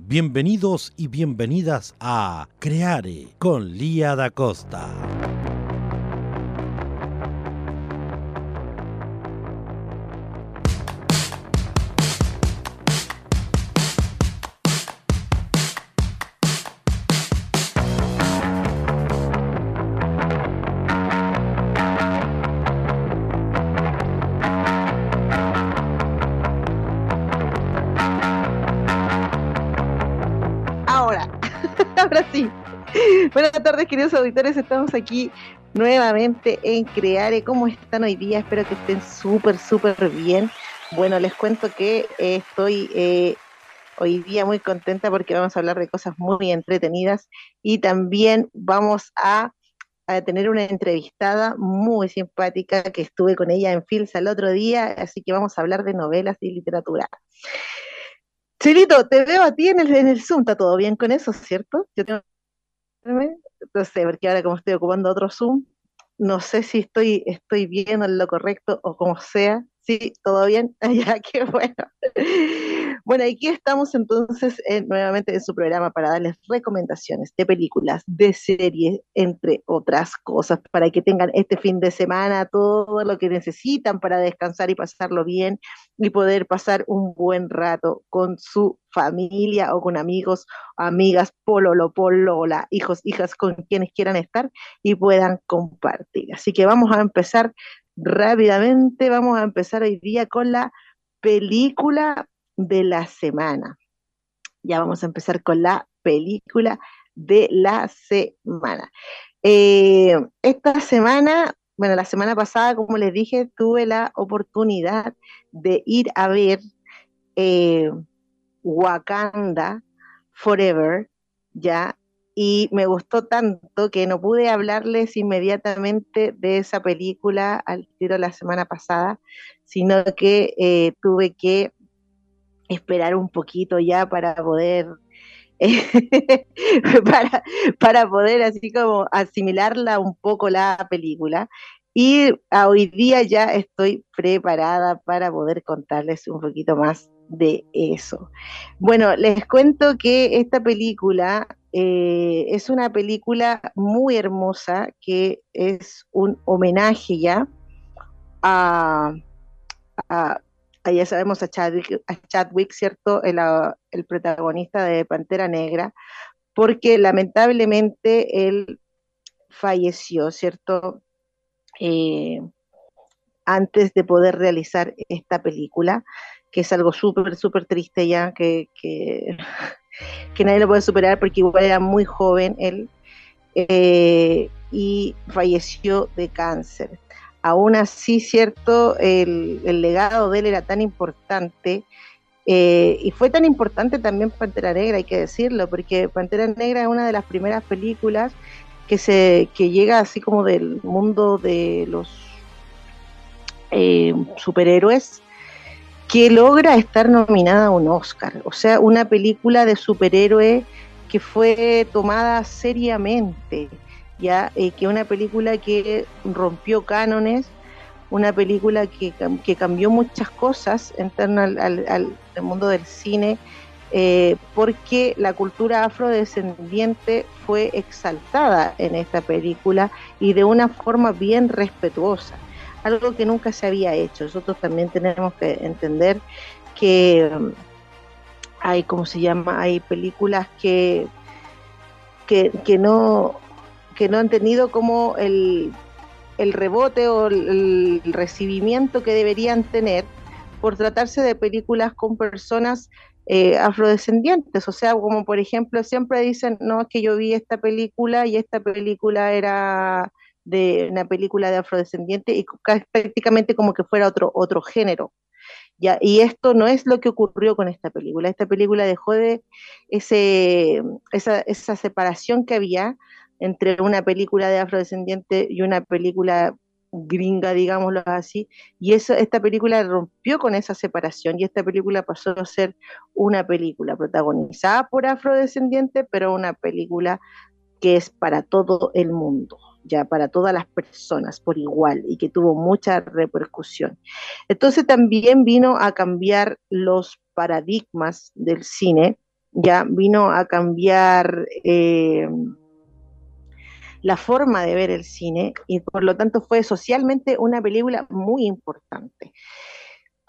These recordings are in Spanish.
Bienvenidos y bienvenidas a Creare con Lía da Costa. Queridos auditores. Estamos aquí nuevamente en Creare. ¿Cómo están hoy día? Espero que estén súper, súper bien. Bueno, les cuento que eh, estoy eh, hoy día muy contenta porque vamos a hablar de cosas muy entretenidas y también vamos a, tener una entrevistada muy simpática que estuve con ella en Filsa el otro día, así que vamos a hablar de novelas y literatura. Chilito, te veo a ti en el, en el Zoom, ¿está todo bien con eso, cierto? Yo tengo no sé, porque ahora como estoy ocupando otro Zoom, no sé si estoy, estoy bien en lo correcto o como sea. Sí, todo bien. ya, qué bueno. Bueno, aquí estamos entonces nuevamente en su programa para darles recomendaciones de películas, de series, entre otras cosas, para que tengan este fin de semana todo lo que necesitan para descansar y pasarlo bien y poder pasar un buen rato con su familia o con amigos, amigas, pololo, polola, hijos, hijas, con quienes quieran estar y puedan compartir. Así que vamos a empezar rápidamente, vamos a empezar hoy día con la película de la semana. Ya vamos a empezar con la película de la semana. Eh, esta semana, bueno, la semana pasada, como les dije, tuve la oportunidad de ir a ver eh, Wakanda Forever, ya, y me gustó tanto que no pude hablarles inmediatamente de esa película al tiro la semana pasada, sino que eh, tuve que esperar un poquito ya para poder para, para poder así como asimilarla un poco la película. Y hoy día ya estoy preparada para poder contarles un poquito más de eso. Bueno, les cuento que esta película eh, es una película muy hermosa que es un homenaje ya a, a ya sabemos a Chadwick, ¿cierto? El, protagonista de Pantera Negra, porque lamentablemente él falleció, ¿cierto? Eh, antes de poder realizar esta película, que es algo súper, súper triste ya, que, nadie lo puede superar porque igual era muy joven él, eh, y falleció de cáncer. Aún así, cierto, el, legado de él era tan importante eh, y fue tan importante también Pantera Negra, hay que decirlo, porque Pantera Negra es una de las primeras películas que, se, que llega así como del mundo de los eh, superhéroes que logra estar nominada a un Oscar. O sea, una película de superhéroe que fue tomada seriamente ya eh, que una película que rompió cánones, una película que, cambió muchas cosas en torno al, mundo del cine, eh, porque la cultura afrodescendiente fue exaltada en esta película y de una forma bien respetuosa, algo que nunca se había hecho. Nosotros también tenemos que entender que um, hay, ¿cómo se llama? Hay películas que, que, no que no han tenido como el, rebote o el, recibimiento que deberían tener por tratarse de películas con personas eh, afrodescendientes. O sea, como por ejemplo, siempre dicen, no, es que yo vi esta película y esta película era de una película de afrodescendiente y prácticamente como que fuera otro, otro género. Y esto no es lo que ocurrió con esta película. Esta película dejó de ese, esa, esa separación que había entre una película de afrodescendiente y una película gringa, digámoslo así, y eso, esta película rompió con esa separación y esta película pasó a ser una película protagonizada por afrodescendientes, pero una película que es para todo el mundo, ya para todas las personas por igual y que tuvo mucha repercusión. Entonces también vino a cambiar los paradigmas del cine, ya vino a cambiar... Eh, la forma de ver el cine y por lo tanto fue socialmente una película muy importante.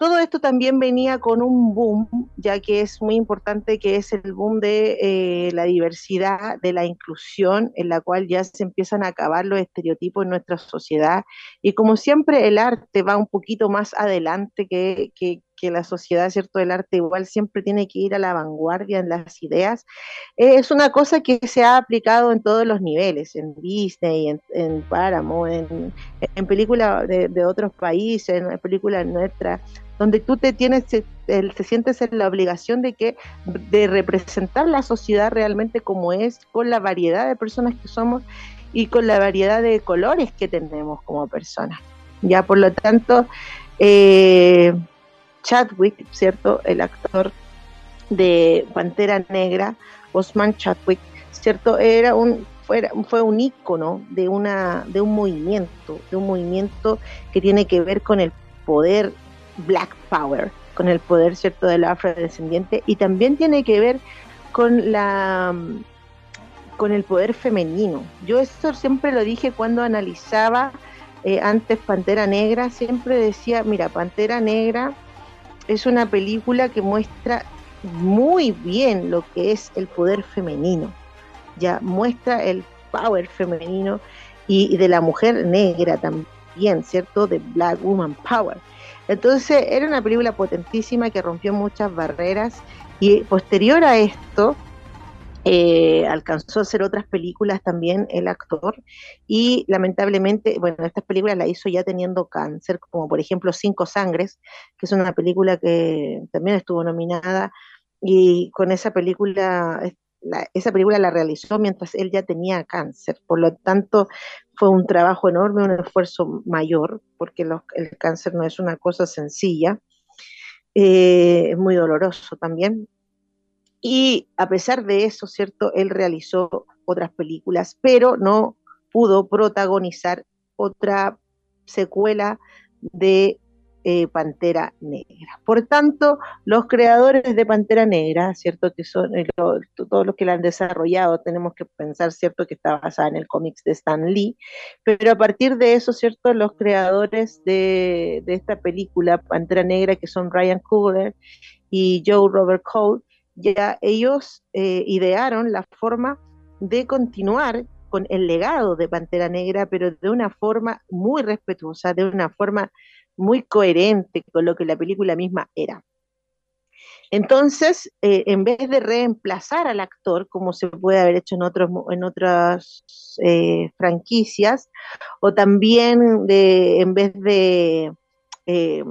Todo esto también venía con un boom, ya que es muy importante que es el boom de eh, la diversidad, de la inclusión, en la cual ya se empiezan a acabar los estereotipos en nuestra sociedad. Y como siempre el arte va un poquito más adelante que, que, que la sociedad, ¿cierto? El arte igual siempre tiene que ir a la vanguardia en las ideas. es una cosa que se ha aplicado en todos los niveles, en Disney, en, en Paramount, en, películas de, otros países, en películas nuestras, donde tú te tienes, te, sientes en la obligación de que de representar la sociedad realmente como es, con la variedad de personas que somos y con la variedad de colores que tenemos como personas. Ya por lo tanto, eh, Chadwick, ¿cierto? El actor de Pantera Negra, Osman Chadwick, ¿cierto? Era un fue, un ícono de una de un movimiento, de un movimiento que tiene que ver con el poder Black Power, con el poder, ¿cierto?, del afrodescendiente y también tiene que ver con la con el poder femenino. Yo eso siempre lo dije cuando analizaba eh, antes Pantera Negra, siempre decía, mira, Pantera Negra es una película que muestra muy bien lo que es el poder femenino, ya muestra el power femenino y, de la mujer negra también, ¿cierto? De Black Woman Power. Entonces era una película potentísima que rompió muchas barreras y posterior a esto, eh, alcanzó a hacer otras películas también el actor y lamentablemente, bueno, estas películas la hizo ya teniendo cáncer, como por ejemplo Cinco Sangres, que es una película que también estuvo nominada y con esa película, esa película la realizó mientras él ya tenía cáncer, por lo tanto fue un trabajo enorme, un esfuerzo mayor, porque el cáncer no es una cosa sencilla, eh, es muy doloroso también, y a pesar de eso, ¿cierto? Él realizó otras películas, pero no pudo protagonizar otra secuela de eh, Pantera Negra. Por tanto, los creadores de Pantera Negra, ¿cierto? Que son eh, todos los que la han desarrollado, tenemos que pensar, ¿cierto? Que está basada en el cómics de Stan Lee, pero a partir de eso, ¿cierto? Los creadores de, de esta película, Pantera Negra, que son Ryan Coogler y Joe Robert Cole, ya ellos eh, idearon la forma de continuar con el legado de Pantera Negra, pero de una forma muy respetuosa, de una forma muy coherente con lo que la película misma era. Entonces, eh, en vez de reemplazar al actor, como se puede haber hecho en, otros, en otras eh, franquicias, o también de, en vez de de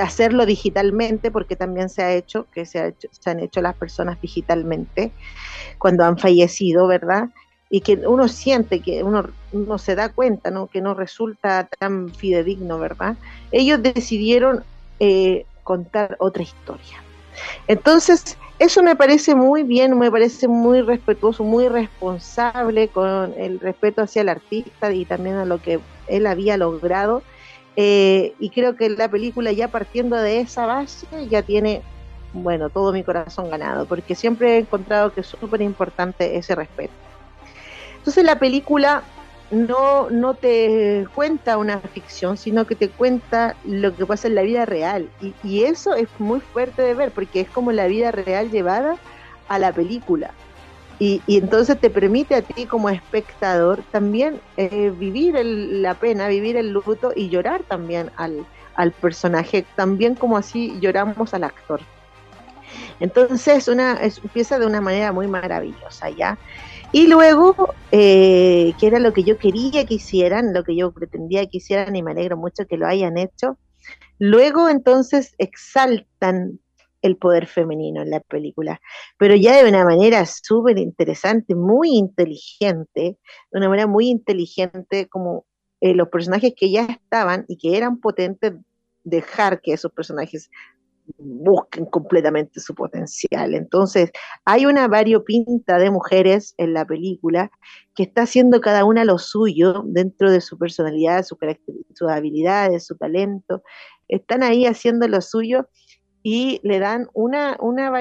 hacerlo digitalmente, porque también se ha hecho, que se, ha hecho, se han hecho las personas digitalmente cuando han fallecido, ¿verdad? Y que uno siente, que uno, uno se da cuenta, ¿no? Que no resulta tan fidedigno, ¿verdad? Ellos decidieron eh, contar otra historia. Entonces, eso me parece muy bien, me parece muy respetuoso, muy responsable con el respeto hacia el artista y también a lo que él había logrado eh, y creo que la película ya partiendo de esa base ya tiene, bueno, todo mi corazón ganado, porque siempre he encontrado que es súper importante ese respeto. Entonces la película no, no te cuenta una ficción, sino que te cuenta lo que pasa en la vida real. Y, y eso es muy fuerte de ver, porque es como la vida real llevada a la película. Y, entonces te permite a ti como espectador también eh, vivir la pena, vivir el luto y llorar también al, personaje, también como así lloramos al actor. Entonces una, empieza de una manera muy maravillosa, ¿ya? Y luego, eh, que era lo que yo quería que hicieran, lo que yo pretendía que hicieran, y me alegro mucho que lo hayan hecho, Luego entonces exaltan el poder femenino en la película, pero ya de una manera súper interesante, muy inteligente, de una manera muy inteligente como eh, los personajes que ya estaban y que eran potentes, dejar que esos personajes busquen completamente su potencial. Entonces, hay una variopinta de mujeres en la película que está haciendo cada una lo suyo dentro de su personalidad, su sus habilidades, su talento. Están ahí haciendo lo suyo y le dan una, una,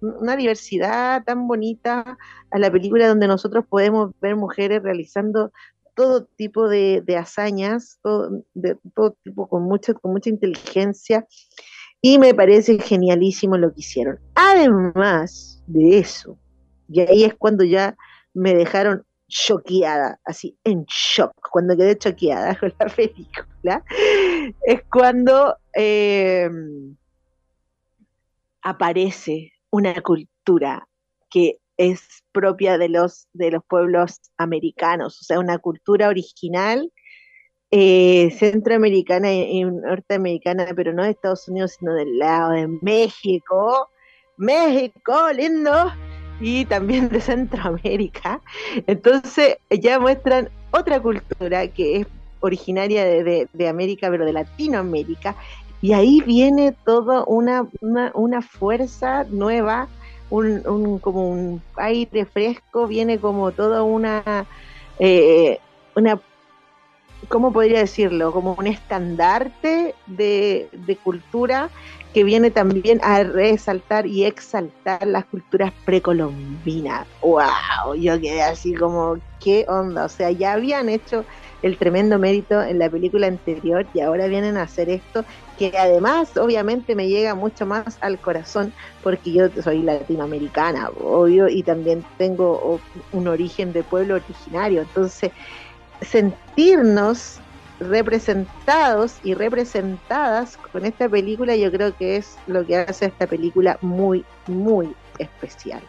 una diversidad tan bonita a la película donde nosotros podemos ver mujeres realizando todo tipo de, hazañas, todo, de todo tipo con mucha, con mucha inteligencia, y me parece genialísimo lo que hicieron. Además de eso, y ahí es cuando ya me dejaron choqueada, así en shock, cuando quedé choqueada con la película, es cuando em, aparece una cultura que es propia de los, de los pueblos americanos, o sea, una cultura original eh, centroamericana y, norteamericana, pero no de Estados Unidos, sino del lado de México. México, lindo, y también de Centroamérica. Entonces ya muestran otra cultura que es originaria de, América, pero de Latinoamérica, y ahí viene toda una, una, fuerza nueva, un, como un aire fresco, viene como toda una, eh, una ¿cómo podría decirlo? Como un estandarte de, cultura que viene también a resaltar y exaltar las culturas precolombinas. ¡Wow! Yo quedé así como, ¿qué onda? O sea, ya habían hecho el tremendo mérito en la película anterior y ahora vienen a hacer esto que además obviamente me llega mucho más al corazón porque yo soy latinoamericana, obvio, y también tengo un origen de pueblo originario, entonces sentirnos representados y representadas con esta película, yo creo que es lo que hace esta película muy, muy especial.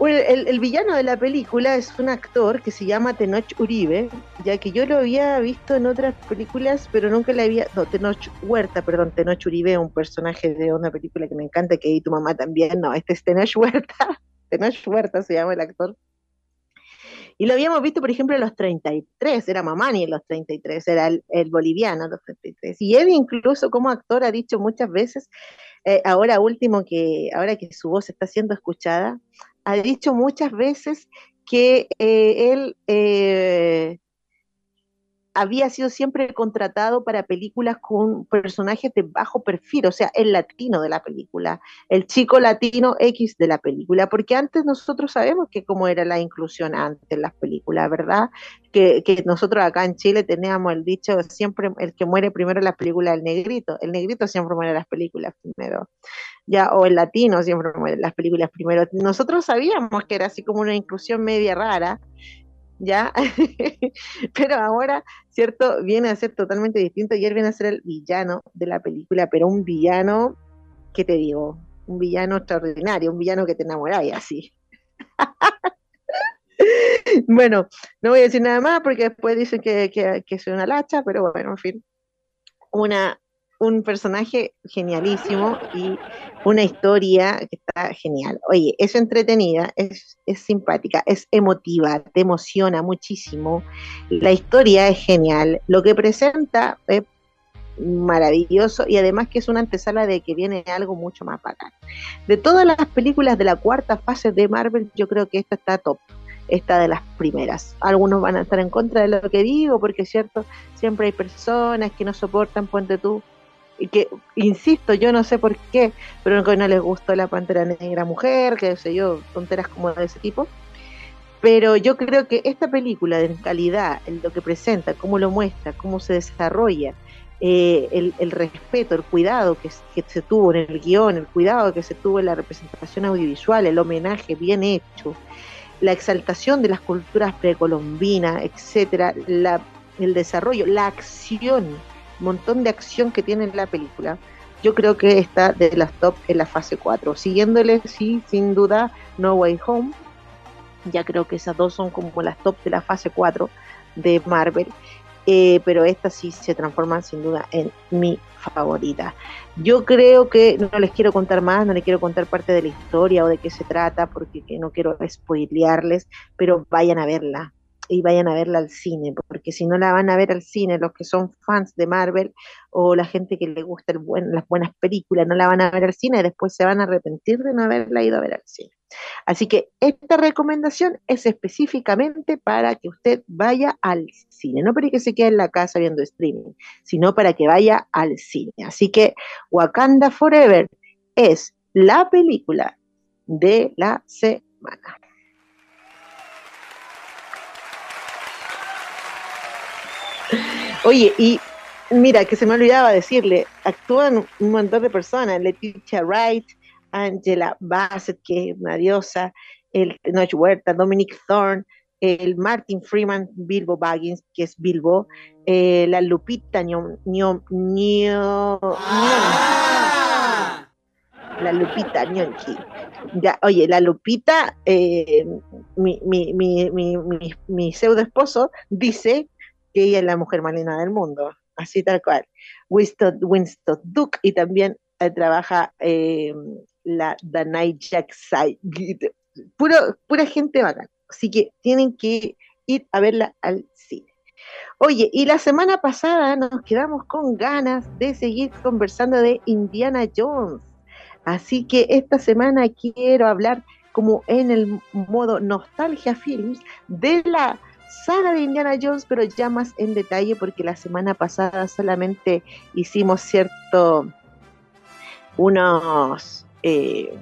El, villano de la película es un actor que se llama Tenoch Uribe, ya que yo lo había visto en otras películas, pero nunca le había. No, Tenoch Huerta, perdón, Tenoch Uribe, un personaje de una película que me encanta, que y tu mamá también. No, este es Tenoch Huerta. Tenoch Huerta se llama el actor. Y lo habíamos visto, por ejemplo, en los 33, era Mamani en los 33, era el, boliviano en los 33. Y él incluso como actor ha dicho muchas veces, eh, ahora último que, ahora que su voz está siendo escuchada, ha dicho muchas veces que eh, él eh, había sido siempre contratado para películas con personajes de bajo perfil, o sea, el latino de la película, el chico latino X de la película, porque antes nosotros sabemos que cómo era la inclusión antes en las películas, ¿verdad? Que, nosotros acá en Chile teníamos el dicho siempre, el que muere primero en las películas, el negrito, el negrito siempre muere en las películas primero, ya, o el latino siempre muere en las películas primero. Nosotros sabíamos que era así como una inclusión media rara, ¿ya? pero ahora, ¿cierto? Viene a ser totalmente distinto y él viene a ser el villano de la película, pero un villano, ¿qué te digo? Un villano extraordinario, un villano que te enamoráis así. bueno, no voy a decir nada más porque después dicen que, que, que soy una lacha, pero bueno, en fin. Una, un personaje genialísimo y una historia que está genial. Oye, es entretenida, es, simpática, es emotiva, te emociona muchísimo. La historia es genial. Lo que presenta es maravilloso y además que es una antesala de que viene algo mucho más bacán. De todas las películas de la cuarta fase de Marvel, yo creo que esta está top esta de las primeras. Algunos van a estar en contra de lo que digo, porque es cierto, siempre hay personas que no soportan, ponte tú, que, insisto, yo no sé por qué, pero no les gustó la pantera negra mujer, que sé yo, tonteras como de ese tipo. Pero yo creo que esta película, en calidad, lo que presenta, cómo lo muestra, cómo se desarrolla, eh, el, el, respeto, el cuidado que, que, se tuvo en el guion, el cuidado que se tuvo en la representación audiovisual, el homenaje bien hecho, la exaltación de las culturas precolombinas, etcétera, la, el desarrollo, la acción montón de acción que tiene la película, yo creo que está de las top en la fase 4. Siguiéndole, sí, sin duda, No Way Home. Ya creo que esas dos son como las top de la fase 4 de Marvel. Eh, pero esta sí se transforma sin duda en mi favoritas. Yo creo que no les quiero contar más, no les quiero contar parte de la historia o de qué se trata, porque no quiero spoilearles, pero vayan a verla y vayan a verla al cine, porque si no la van a ver al cine, los que son fans de Marvel o la gente que le gusta el las buenas películas, no la van a ver al cine, después se van a arrepentir de no haberla ido a ver al cine. Así que esta recomendación es específicamente para que usted vaya al cine, no para que se quede en la casa viendo streaming, sino para que vaya al cine. Así que Wakanda Forever es la película de la semana. Oye, y mira, que se me olvidaba decirle, actúan un montón de personas, Leticia Wright, Angela Bassett, que es una diosa, el Noche Huerta, Dominic Thorne, el Martin Freeman, Bilbo Baggins, que es Bilbo, eh, la Lupita Ño, ah. la Lupita Ñonchi. Ya, oye, la Lupita, eh, mi, mi, mi, mi, pseudo esposo dice que ella es la mujer más linda del mundo, así tal cual. Winston, Winston Duke y también eh, trabaja eh, la Danai Jack Puro, pura gente bacán. Así que tienen que ir a verla al cine. Oye, y la semana pasada nos quedamos con ganas de seguir conversando de Indiana Jones. Así que esta semana quiero hablar como en el modo nostalgia films de la saga de Indiana Jones, pero ya más en detalle porque la semana pasada solamente hicimos cierto unos eh,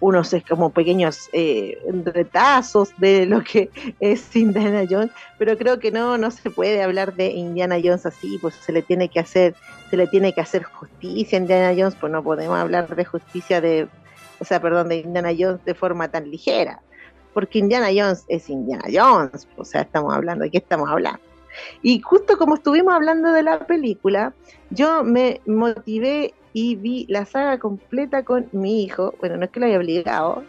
unos como pequeños eh, retazos de lo que es Indiana Jones, pero creo que no, no se puede hablar de Indiana Jones así, pues se le tiene que hacer, se le tiene que hacer justicia a Indiana Jones, pues no podemos hablar de justicia de, o sea, perdón, de Indiana Jones de forma tan ligera porque Indiana Jones es Indiana Jones, o sea, estamos hablando, ¿de qué estamos hablando? Y justo como estuvimos hablando de la película, yo me motivé y vi la saga completa con mi hijo. Bueno, no es que lo haya obligado,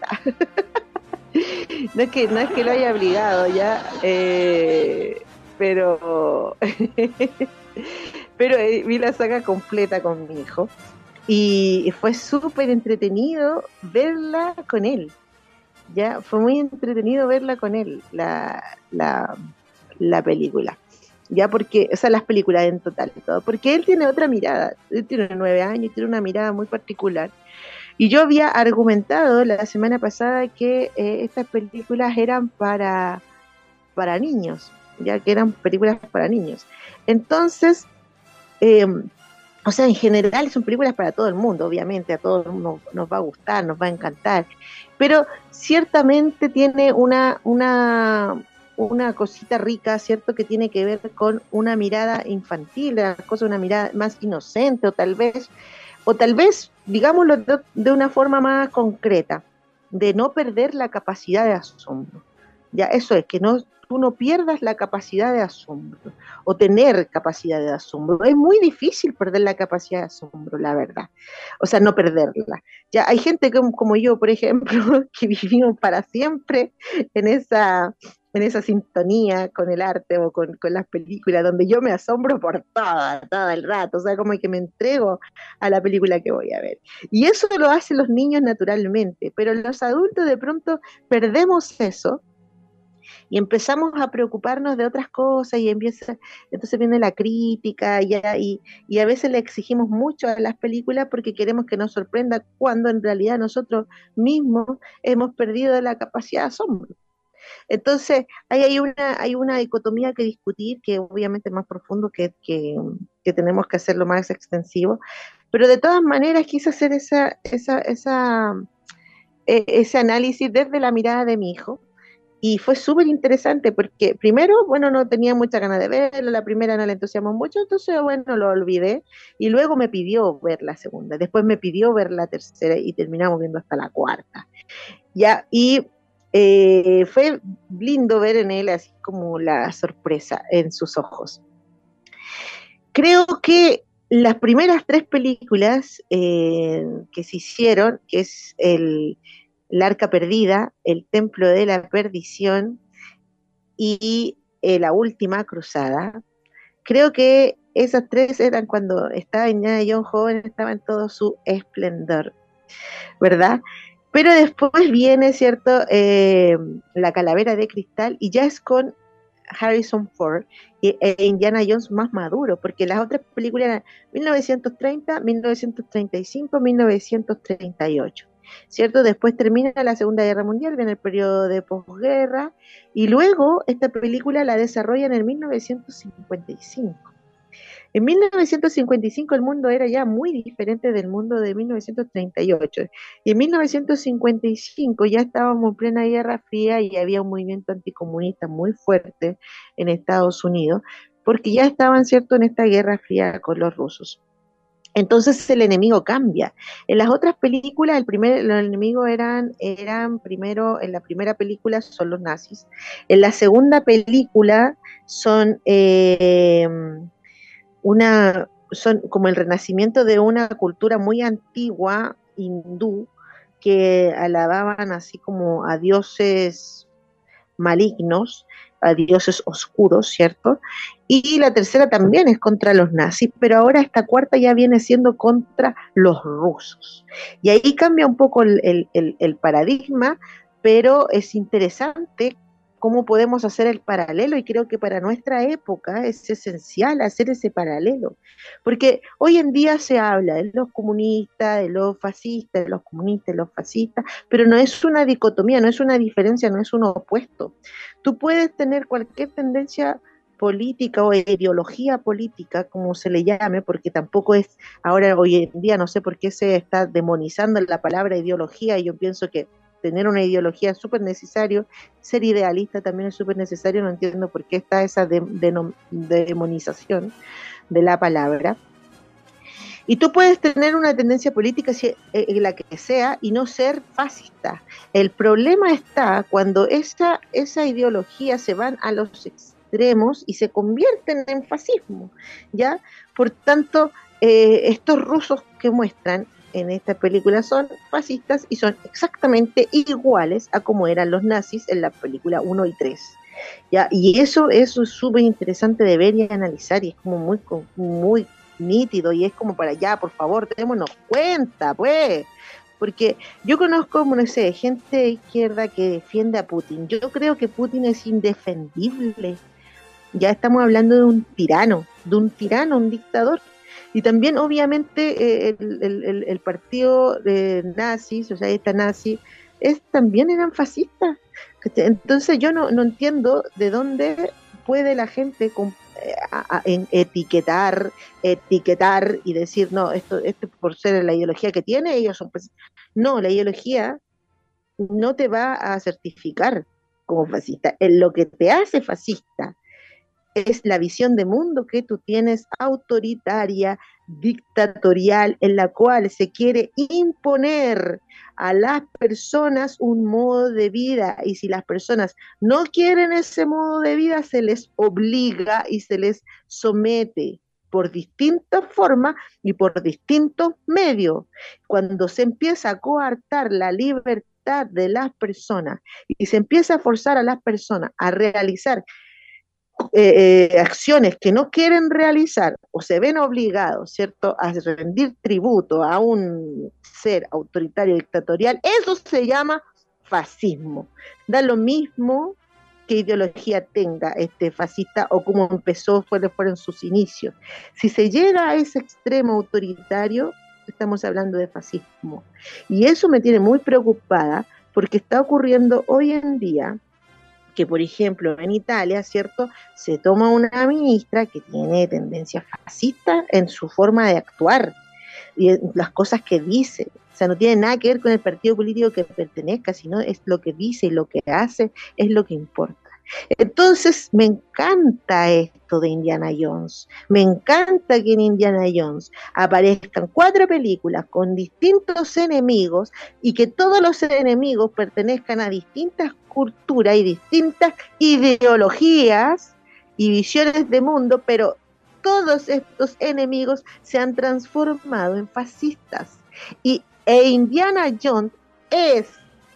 no, es que, no es que lo haya obligado ya, eh, pero, pero eh, vi la saga completa con mi hijo y fue súper entretenido verla con él ya fue muy entretenido verla con él, la, la, la película. Ya porque, o sea, las películas en total todo, porque él tiene otra mirada, él tiene nueve años, tiene una mirada muy particular. Y yo había argumentado la semana pasada que eh, estas películas eran para, para niños, ya que eran películas para niños. Entonces, eh, o sea, en general son películas para todo el mundo, obviamente, a todos nos, nos va a gustar, nos va a encantar, pero ciertamente tiene una, una, una cosita rica, ¿cierto? Que tiene que ver con una mirada infantil, la cosa, una mirada más inocente, o tal vez, o tal vez, digámoslo de, de una forma más concreta, de no perder la capacidad de asombro. Ya, eso es, que no, tú no pierdas la capacidad de asombro o tener capacidad de asombro. Es muy difícil perder la capacidad de asombro, la verdad. O sea, no perderla. Ya hay gente como, yo, por ejemplo, que vivimos para siempre en esa en esa sintonía con el arte o con, con, las películas, donde yo me asombro por todo, todo el rato, o sea, como que me entrego a la película que voy a ver. Y eso lo hacen los niños naturalmente, pero los adultos de pronto perdemos eso y empezamos a preocuparnos de otras cosas y empieza, entonces viene la crítica y, a veces le exigimos mucho a las películas porque queremos que nos sorprenda cuando en realidad nosotros mismos hemos perdido la capacidad de asombro. Entonces, ahí hay una, hay una dicotomía que discutir, que obviamente es más profundo, que, que, que tenemos que hacerlo más extensivo, pero de todas maneras quise hacer e, ese análisis desde la mirada de mi hijo, y fue súper interesante porque primero, bueno, no tenía mucha ganas de verla, la primera no le entusiasmó mucho, entonces, bueno, lo olvidé. Y luego me pidió ver la segunda, después me pidió ver la tercera y terminamos viendo hasta la cuarta. Ya, y eh, fue lindo ver en él así como la sorpresa en sus ojos. Creo que las primeras tres películas eh, que se hicieron, que es el la arca perdida, el templo de la perdición y eh, la última cruzada, creo que Esas tres eran cuando estaba Indiana Jones joven, estaba en todo su esplendor, ¿verdad? Pero después viene, ¿cierto? Eh, la calavera de cristal y ya es con Harrison Ford e Indiana Jones más maduro, porque las otras películas eran 1930, 1935, 1938. ¿Cierto? Después termina la Segunda Guerra Mundial, viene el periodo de posguerra, y luego esta película la desarrolla en el 1955. En 1955 el mundo era ya muy diferente del mundo de 1938. Y en 1955 ya estábamos en plena Guerra Fría y había un movimiento anticomunista muy fuerte en Estados Unidos, porque ya estaban, ¿cierto?, en esta Guerra Fría con los rusos. Entonces el enemigo cambia. En las otras películas, el primer, los enemigos eran, eran primero, en la primera película son los nazis. En la segunda película son eh, una, son como el renacimiento de una cultura muy antigua, hindú, que alababan así como a dioses malignos, a dioses oscuros, ¿cierto? Y la tercera también es contra los nazis, pero ahora esta cuarta ya viene siendo contra los rusos. Y ahí cambia un poco el, el paradigma, pero es interesante cómo podemos hacer el paralelo y creo que para nuestra época es esencial hacer ese paralelo, porque hoy en día se habla de los comunistas, de los fascistas, de los comunistas, de los fascistas, pero no es una dicotomía, no es una diferencia, no es un opuesto. Tú puedes tener cualquier tendencia política o ideología política, como se le llame, porque tampoco es, ahora hoy en día no sé por qué se está demonizando la palabra ideología y yo pienso que tener una ideología es súper necesario, ser idealista también es súper necesario, no entiendo por qué está esa demonización de la palabra. Y tú puedes tener una tendencia política, eh, eh, la que sea, y no ser fascista. El problema está cuando esa, esa ideología se van a los extremos y se convierten en fascismo, ¿ya? Por tanto, eh, estos rusos que muestran en esta película son fascistas y son exactamente iguales a como eran los nazis en la película 1 y 3. ¿ya? Y eso, eso es súper interesante de ver y analizar y es como muy, muy nítido y es como para allá, por favor, démonos cuenta, pues. Porque yo conozco, no sé, gente de izquierda que defiende a Putin. Yo creo que Putin es indefendible. Ya estamos hablando de un tirano, de un tirano, un dictador y también, obviamente, eh, el, partido de nazis, o sea, esta nazi, es, también eran fascistas. Entonces yo no, entiendo de dónde puede la gente eh, etiquetar, etiquetar y decir, no, esto, esto por ser la ideología que tiene, ellos son. No, la ideología no te va a certificar como fascista. En lo que te hace fascista es la visión de mundo que tú tienes autoritaria, dictatorial, en la cual se quiere imponer a las personas un modo de vida y si las personas no quieren ese modo de vida, se les obliga y se les somete por distintas formas y por distintos medios. Cuando se empieza a coartar la libertad de las personas y se empieza a forzar a las personas a realizar eh, eh, acciones que no quieren realizar o se ven obligados, ¿cierto?, a rendir tributo a un ser autoritario dictatorial, eso se llama fascismo. Da lo mismo qué ideología tenga este fascista o cómo empezó, fueron, fueron sus inicios. Si se llega a ese extremo autoritario, estamos hablando de fascismo. Y eso me tiene muy preocupada porque está ocurriendo hoy en día que, por ejemplo, en Italia, ¿cierto? Se toma una ministra que tiene tendencia fascista en su forma de actuar y en las cosas que dice. O sea, no tiene nada que ver con el partido político que pertenezca, sino es lo que dice y lo que hace es lo que importa. Entonces, me encanta esto de Indiana Jones. Me encanta que en Indiana Jones aparezcan cuatro películas con distintos enemigos y que todos los enemigos pertenezcan a distintas culturas y distintas ideologías y visiones de mundo, pero todos estos enemigos se han transformado en fascistas. Y e Indiana Jones es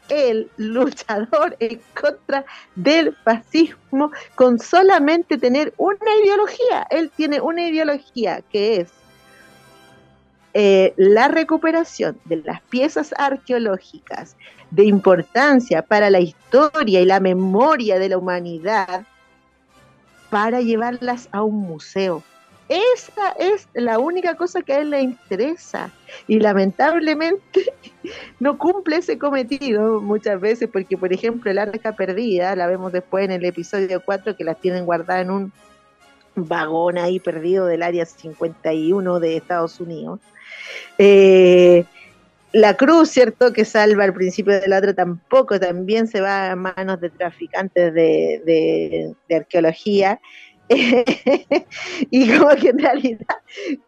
el luchador en contra del fascismo con solamente tener una ideología. Él tiene una ideología que es eh, la recuperación de las piezas arqueológicas de importancia para la historia y la memoria de la humanidad para llevarlas a un museo. Esa es la única cosa que a él le interesa y lamentablemente no cumple ese cometido muchas veces porque, por ejemplo, el arca perdida, la vemos después en el episodio 4 que la tienen guardada en un vagón ahí perdido del área 51 de Estados Unidos. Eh, la cruz, ¿cierto? Que salva al principio del otro tampoco, también se va a manos de traficantes de, de arqueología. y como que en realidad,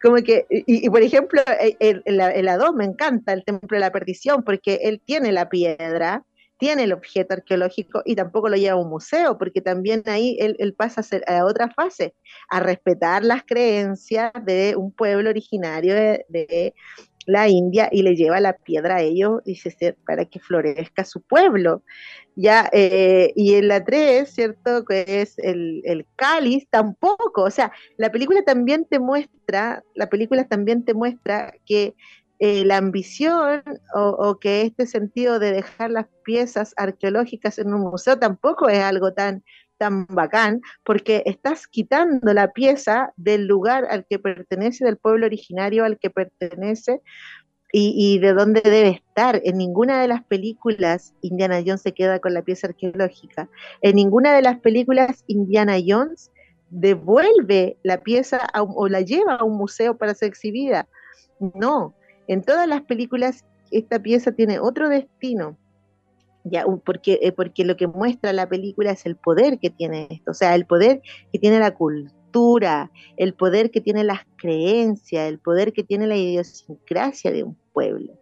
como que, y, por ejemplo, el, el, me encanta, el templo de la perdición, porque él tiene la piedra, tiene el objeto arqueológico y tampoco lo lleva a un museo, porque también ahí él, pasa a, otra fase, a respetar las creencias de un pueblo originario de la India y le lleva la piedra a ellos, dice, para que florezca su pueblo. Ya, eh, y en la 3, ¿cierto? Que es el, el, cáliz, tampoco. O sea, la película también te muestra, la película también te muestra que eh, la ambición o, o, que este sentido de dejar las piezas arqueológicas en un museo tampoco es algo tan tan bacán, porque estás quitando la pieza del lugar al que pertenece, del pueblo originario al que pertenece y, de dónde debe estar. En ninguna de las películas Indiana Jones se queda con la pieza arqueológica. En ninguna de las películas Indiana Jones devuelve la pieza o la lleva a un museo para ser exhibida. No, en todas las películas esta pieza tiene otro destino ya, porque, eh, porque lo que muestra la película es el poder que tiene esto, o sea, el poder que tiene la cultura, el poder que tiene las creencias, el poder que tiene la idiosincrasia de un pueblo.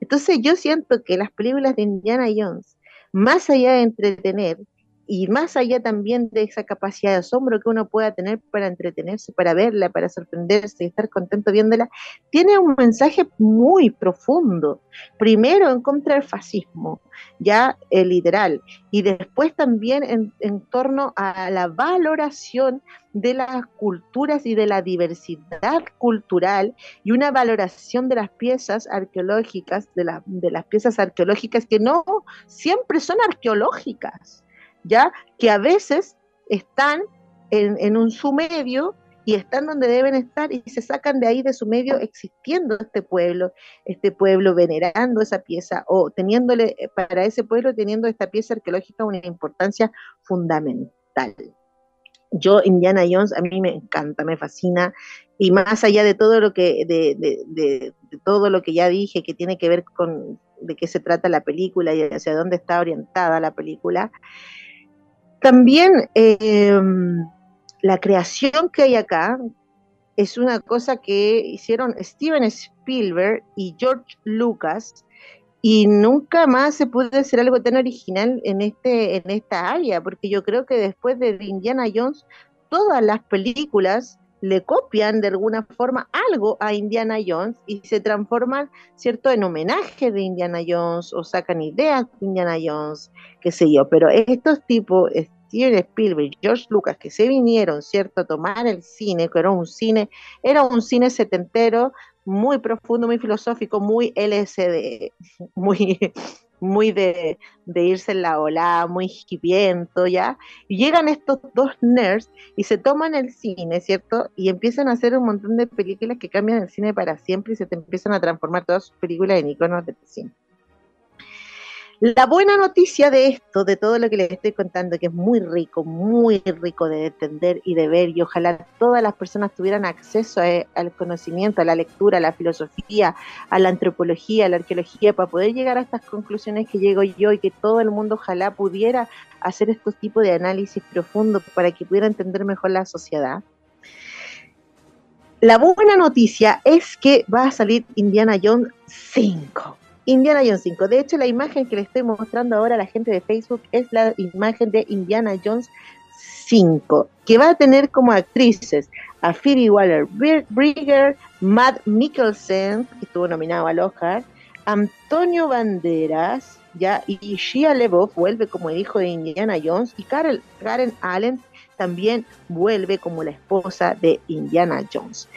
Entonces yo siento que las películas de Indiana Jones, más allá de entretener, y más allá también de esa capacidad de asombro que uno pueda tener para entretenerse, para verla, para sorprenderse y estar contento viéndola, tiene un mensaje muy profundo. Primero en contra del fascismo, ya el literal, y después también en, torno a la valoración de las culturas y de la diversidad cultural y una valoración de las piezas arqueológicas, de, de las piezas arqueológicas que no siempre son arqueológicas ¿ya? Que a veces están en, un su medio y están donde deben estar y se sacan de ahí de su medio existiendo este pueblo, este pueblo venerando esa pieza o teniéndole eh, para ese pueblo teniendo esta pieza arqueológica una importancia fundamental. Yo, Indiana Jones, a mí me encanta, me fascina, y más allá de todo lo que, de, de todo lo que ya dije, que tiene que ver con de qué se trata la película y hacia dónde está orientada la película, también em, la creación que hay acá es una cosa que hicieron Steven Spielberg y George Lucas y nunca más se puede hacer algo tan original en este en esta área porque yo creo que después de Indiana Jones todas las películas le copian de alguna forma algo a Indiana Jones y se transforman, ¿cierto?, en homenaje de Indiana Jones o sacan ideas de Indiana Jones, qué sé yo, pero estos tipos, Steven Spielberg, George Lucas, que se vinieron, ¿cierto?, a tomar el cine, que era un cine, era un cine setentero, muy profundo, muy filosófico, muy LSD, muy, muy de, irse en la ola, muy hipiento, ¿ya? Y llegan estos dos nerds y se toman el cine, ¿cierto? Y empiezan a hacer un montón de películas que cambian el cine para siempre y se te empiezan a transformar todas sus películas en iconos de cine. La buena noticia de esto, de todo lo que les estoy contando, que es muy rico, muy rico de entender y de ver, y ojalá todas las personas tuvieran acceso al conocimiento, a la lectura, a la filosofía, a la antropología, a la arqueología, para poder llegar a estas conclusiones que llego yo y que todo el mundo ojalá pudiera hacer estos tipos de análisis profundos para que pudiera entender mejor la sociedad. La buena noticia es que va a salir Indiana Jones 5. Indiana Jones 5. De hecho, la imagen que le estoy mostrando ahora a la gente de Facebook es la imagen de Indiana Jones 5, que va a tener como actrices a Phoebe Waller-Bridger, Matt Mikkelsen, que estuvo nominado al Oscar, Antonio Banderas, ya, y Shia LeBeouf vuelve como el hijo de Indiana Jones, y Karen, Karen Allen también vuelve como la esposa de Indiana Jones.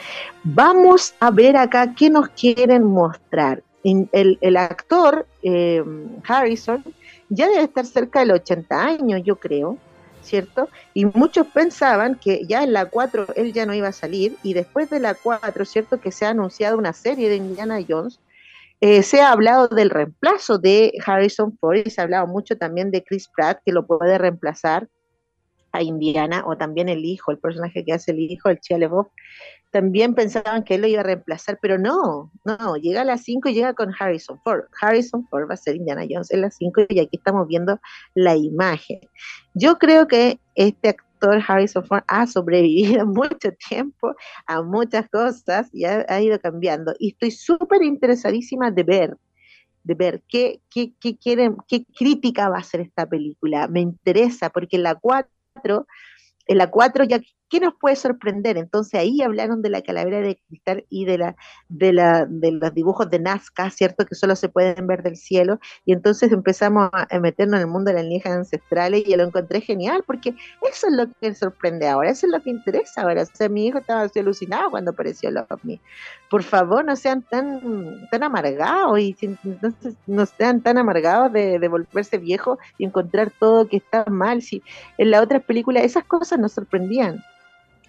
Vamos a ver acá qué nos quieren mostrar. El, el actor eh, Harrison ya debe estar cerca de los 80 años, yo creo, ¿cierto? Y muchos pensaban que ya en la 4 él ya no iba a salir y después de la 4, ¿cierto? Que se ha anunciado una serie de Indiana Jones, eh, se ha hablado del reemplazo de Harrison Ford y se ha hablado mucho también de Chris Pratt, que lo puede reemplazar a Indiana, o también el hijo, el personaje que hace el hijo, el Chia también pensaban que él lo iba a reemplazar, pero no, no, llega a las 5 y llega con Harrison Ford. Harrison Ford va a ser Indiana Jones en las 5 y aquí estamos viendo la imagen. Yo creo que este actor Harrison Ford ha sobrevivido mucho tiempo a muchas cosas y ha, ido cambiando. Y estoy súper interesadísima de ver de ver qué, qué, quieren, qué crítica va a hacer esta película. Me interesa, porque la 4, en la 4 ya ¿qué nos puede sorprender? Entonces ahí hablaron de la calavera de cristal y de la, de la, de los dibujos de Nazca, ¿cierto? Que solo se pueden ver del cielo. Y entonces empezamos a meternos en el mundo de las alienígenas ancestrales y lo encontré genial, porque eso es lo que sorprende ahora, eso es lo que interesa ahora. O sea, mi hijo estaba así alucinado cuando apareció el. Por favor, no sean tan, tan amargados y entonces no sean tan amargados de, volverse viejos y encontrar todo que está mal. Si en la otra película esas cosas nos sorprendían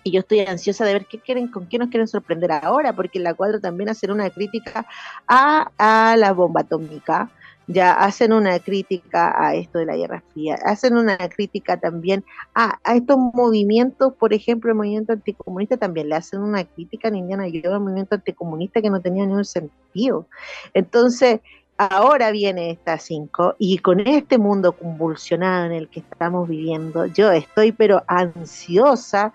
y yo estoy ansiosa de ver qué quieren, con qué nos quieren sorprender ahora, porque en la cuadro también hacen una crítica a, la bomba atómica, ya hacen una crítica a esto de la Guerra Fría, hacen una crítica también a, estos movimientos, por ejemplo, el movimiento anticomunista también le hacen una crítica a Indiana Jones, el movimiento anticomunista que no tenía ningún sentido. Entonces, ahora viene esta 5 y con este mundo convulsionado en el que estamos viviendo, yo estoy pero ansiosa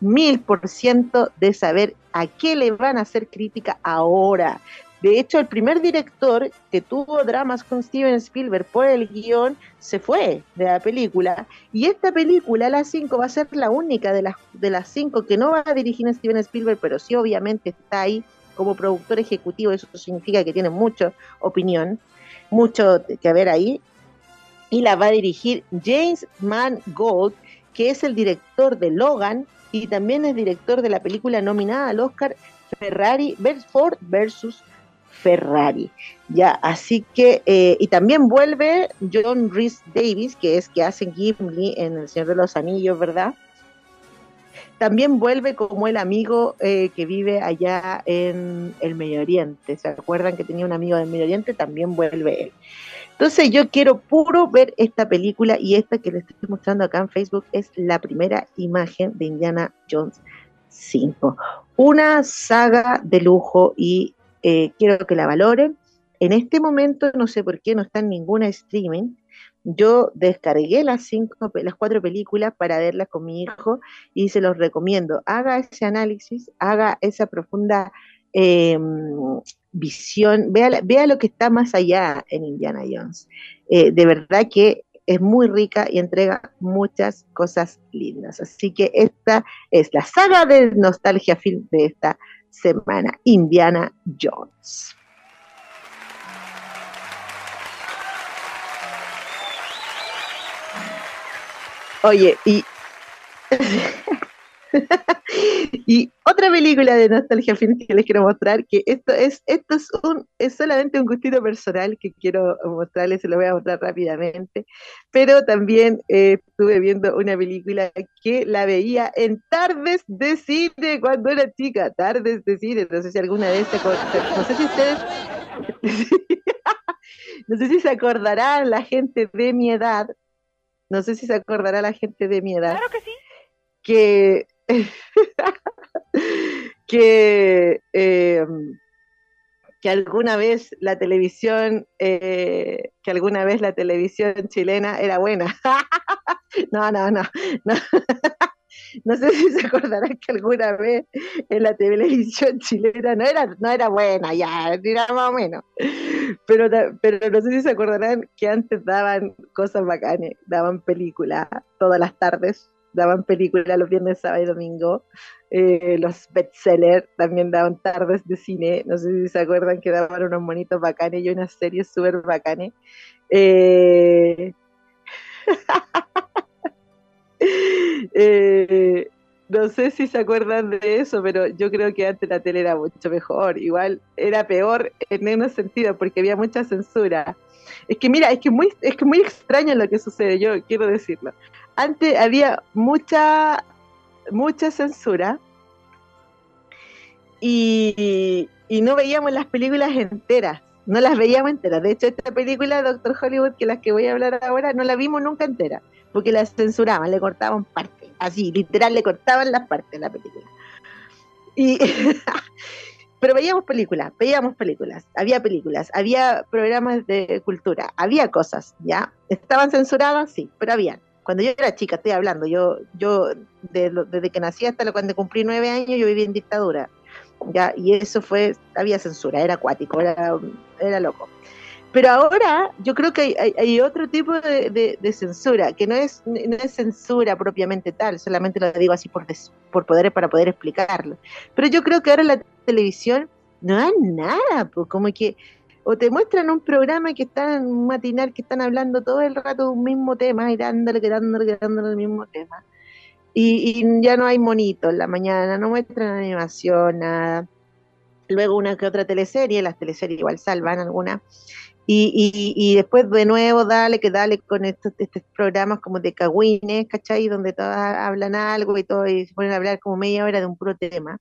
mil por ciento de saber a qué le van a hacer crítica ahora. De hecho, el primer director que tuvo dramas con Steven Spielberg por el guion se fue de la película. Y esta película, la 5, va a ser la única de las, de las cinco que no va a dirigir a Steven Spielberg, pero sí obviamente está ahí como productor ejecutivo. Eso significa que tiene mucha opinión, mucho que ver ahí. Y la va a dirigir James Mangold, que es el director de Logan, y también es director de la película nominada al Oscar Ferrari Ford versus Ferrari. Ya, así que, eh, y también vuelve John Rhys Davis, que es que hace Gimli en El Señor de los Anillos, ¿verdad? También vuelve como el amigo eh, que vive allá en el Medio Oriente. ¿Se acuerdan que tenía un amigo del Medio Oriente? También vuelve él. Entonces yo quiero puro ver esta película y esta que les estoy mostrando acá en Facebook es la primera imagen de Indiana Jones 5. Una saga de lujo y eh, quiero que la valoren. En este momento no sé por qué no está en ninguna streaming. Yo descargué las cinco, las cuatro películas para verlas con mi hijo y se los recomiendo. Haga ese análisis, haga esa profunda eh, visión, vea, vea lo que está más allá en Indiana Jones. Eh, de verdad que es muy rica y entrega muchas cosas lindas. Así que esta es la saga de nostalgia film de esta semana, Indiana Jones. Oye, y y otra película de nostalgia film que les quiero mostrar, que esto es, esto es un, es solamente un gustito personal que quiero mostrarles, se lo voy a mostrar rápidamente, pero también eh, estuve viendo una película que la veía en tardes de cine cuando era chica, tardes de cine, no sé si alguna vez se no sé si ustedes no sé si se acordarán la gente de mi edad, no sé si se acordará la gente de mi edad. Claro que sí. Que que, eh, que alguna vez la televisión, eh, que alguna vez la televisión chilena era buena. no, no, no, no. no sé si se acordarán que alguna vez en la televisión chilena no era, no era buena, ya, era más o menos. Pero, pero no sé si se acordarán que antes daban cosas bacanes, daban películas todas las tardes, daban películas los viernes, sábado y domingo. Eh, los bestsellers también daban tardes de cine. No sé si se acuerdan que daban unos monitos bacanes y unas series súper bacanes. Eh, eh, no sé si se acuerdan de eso, pero yo creo que antes la tele era mucho mejor. Igual era peor en un sentido, porque había mucha censura. Es que mira, es que muy, es que muy extraño lo que sucede, yo quiero decirlo. Antes había mucha, mucha censura y, no veíamos las películas enteras no las veíamos enteras. De hecho, esta película, Doctor Hollywood, que las que voy a hablar ahora, no la vimos nunca entera, porque la censuraban, le cortaban partes, así, literal, le cortaban las partes de la película. Pero veíamos películas, veíamos películas, había películas, había programas de cultura, había cosas, ¿ya? ¿Estaban censuradas? Sí, pero había. Cuando yo era chica, estoy hablando, yo, yo desde que nací hasta cuando cumplí nueve años, yo viví en dictadura ya, y eso fue, había censura, era acuático, era, era loco. Pero ahora yo creo que hay, otro tipo de, censura, que no es, no es censura propiamente tal, solamente lo digo así por, por poder, para poder explicarlo. Pero yo creo que ahora la televisión no hay nada, pues como que o te muestran un programa que están un matinal que están hablando todo el rato de un mismo tema y dándole, dándole, dándole el mismo tema. Y, ya no hay monitos en la mañana, no muestran animación, nada. Luego una que otra teleserie, las teleseries igual salvan algunas. Y, y, después de nuevo, dale, que dale con estos, estos programas como de cagüines, ¿cachai? Donde todas hablan algo y todo, y se ponen a hablar como media hora de un puro tema.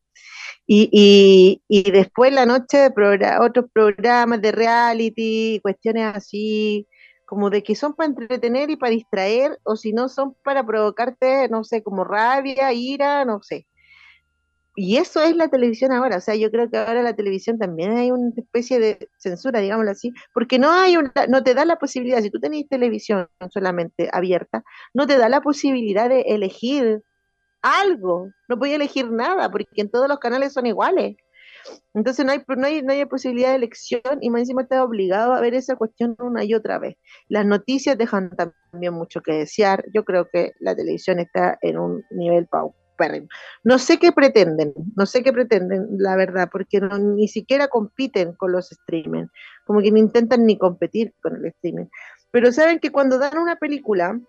Y, y, después la noche, otros programas de reality, cuestiones así, como de que son para entretener y para distraer, o si no son para provocarte, no sé, como rabia, ira, no sé. Y eso es la televisión ahora, o sea, yo creo que ahora la televisión también hay una especie de censura, digámoslo así, porque no hay una, no te da la posibilidad, si tú tenés televisión solamente abierta, no te da la posibilidad de elegir algo, no podía elegir nada, porque en todos los canales son iguales. Entonces no hay, no hay, no hay posibilidad de elección y más encima estás obligado a ver esa cuestión una y otra vez. Las noticias dejan también mucho que desear. Yo creo que la televisión está en un nivel No sé qué pretenden, no sé qué pretenden, la verdad, porque ni siquiera compiten con los streaming, como que no intentan ni competir con el streaming. Pero saben que cuando dan una película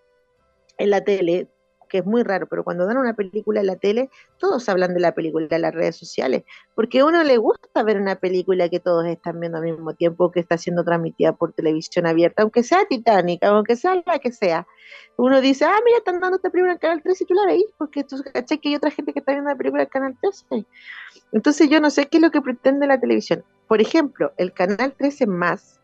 en la tele, que es muy raro, pero cuando dan una película en la tele, todos hablan de la película en las redes sociales, porque a uno le gusta ver una película que todos están viendo al mismo tiempo, que está siendo transmitida por televisión abierta, aunque sea Titanic, aunque sea la que sea. Uno dice, ah, mira, están dando esta película en Canal 13 y tú la veis, porque tú caché que hay otra gente que está viendo la película en Canal 13. Entonces yo no sé qué es lo que pretende la televisión. Por ejemplo, el Canal 13 más,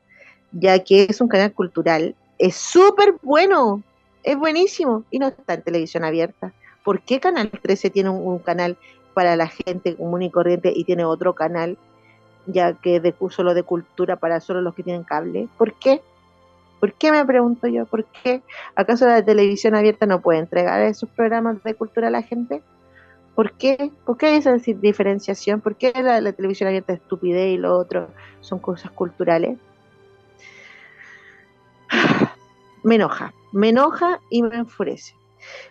ya que es un canal cultural, es súper bueno es buenísimo y no está en televisión abierta. ¿Por qué Canal 13 tiene un, canal para la gente común y corriente y tiene otro canal ya que de solo de cultura para solo los que tienen cable? ¿Por qué? ¿Por qué me pregunto yo? ¿Por qué? ¿Acaso la televisión abierta no puede entregar esos programas de cultura a la gente? ¿Por qué? ¿Por qué hay esa diferenciación? ¿Por qué la, la televisión abierta es estupidez y lo otro son cosas culturales? Me enoja me enoja y me enfurece.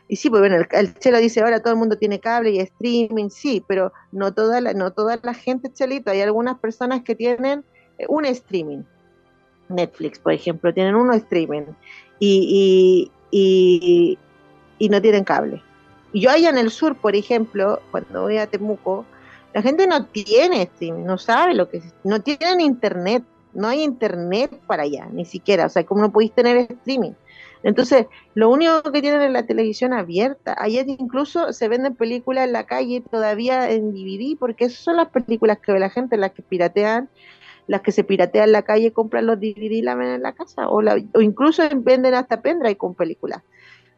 Y sí, pues bueno, el, Chelo dice ahora todo el mundo tiene cable y streaming, sí, pero no toda la, no toda la gente, Chelito, hay algunas personas que tienen eh, un streaming. Netflix, por ejemplo, tienen uno streaming y, y, y, no tienen cable. Y yo allá en el sur, por ejemplo, cuando voy a Temuco, la gente no tiene streaming, no sabe lo que es, no tienen internet, no hay internet para allá, ni siquiera, o sea, ¿cómo no podéis tener streaming? Entonces, lo único que tienen es la televisión abierta. Ayer incluso se venden películas en la calle todavía en DVD, porque esas son las películas que ve la gente, las que piratean, las que se piratean en la calle, compran los DVD y la ven en la casa, o, o incluso venden hasta pendrive con películas.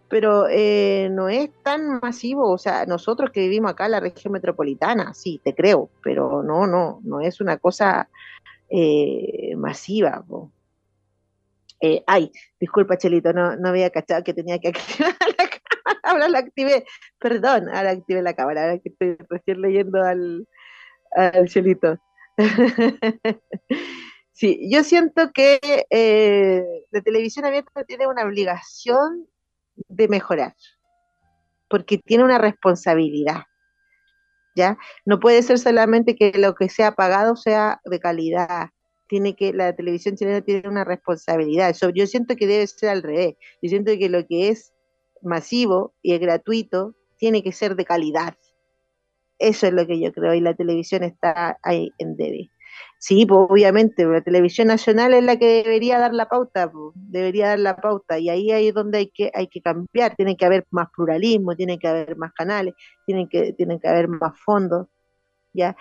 Pero eh, no es tan masivo, o sea, nosotros que vivimos acá en la región metropolitana, sí, te creo, pero no, no, no es una cosa eh, masiva. Eh, ay, disculpa, Chelito, no, no había cachado que tenía que activar la cámara. Ahora la activé. Perdón, ahora activé la cámara. Ahora que estoy recién leyendo al, al Chelito. sí, yo siento que eh, la televisión abierta tiene una obligación de mejorar, porque tiene una responsabilidad. ¿Ya? No puede ser solamente que lo que sea pagado sea de calidad, tiene que, la televisión chilena tiene una responsabilidad. yo siento que debe ser al revés. Yo siento que lo que es masivo y es gratuito tiene que ser de calidad. Eso es lo que yo creo, y la televisión está ahí en débil. Sí, pues obviamente, la televisión nacional es la que debería dar la pauta, debería dar la pauta, y ahí es donde hay que, hay que cambiar, tiene que haber más pluralismo, tiene que haber más canales, tienen que, tienen que haber más fondos, ¿ya?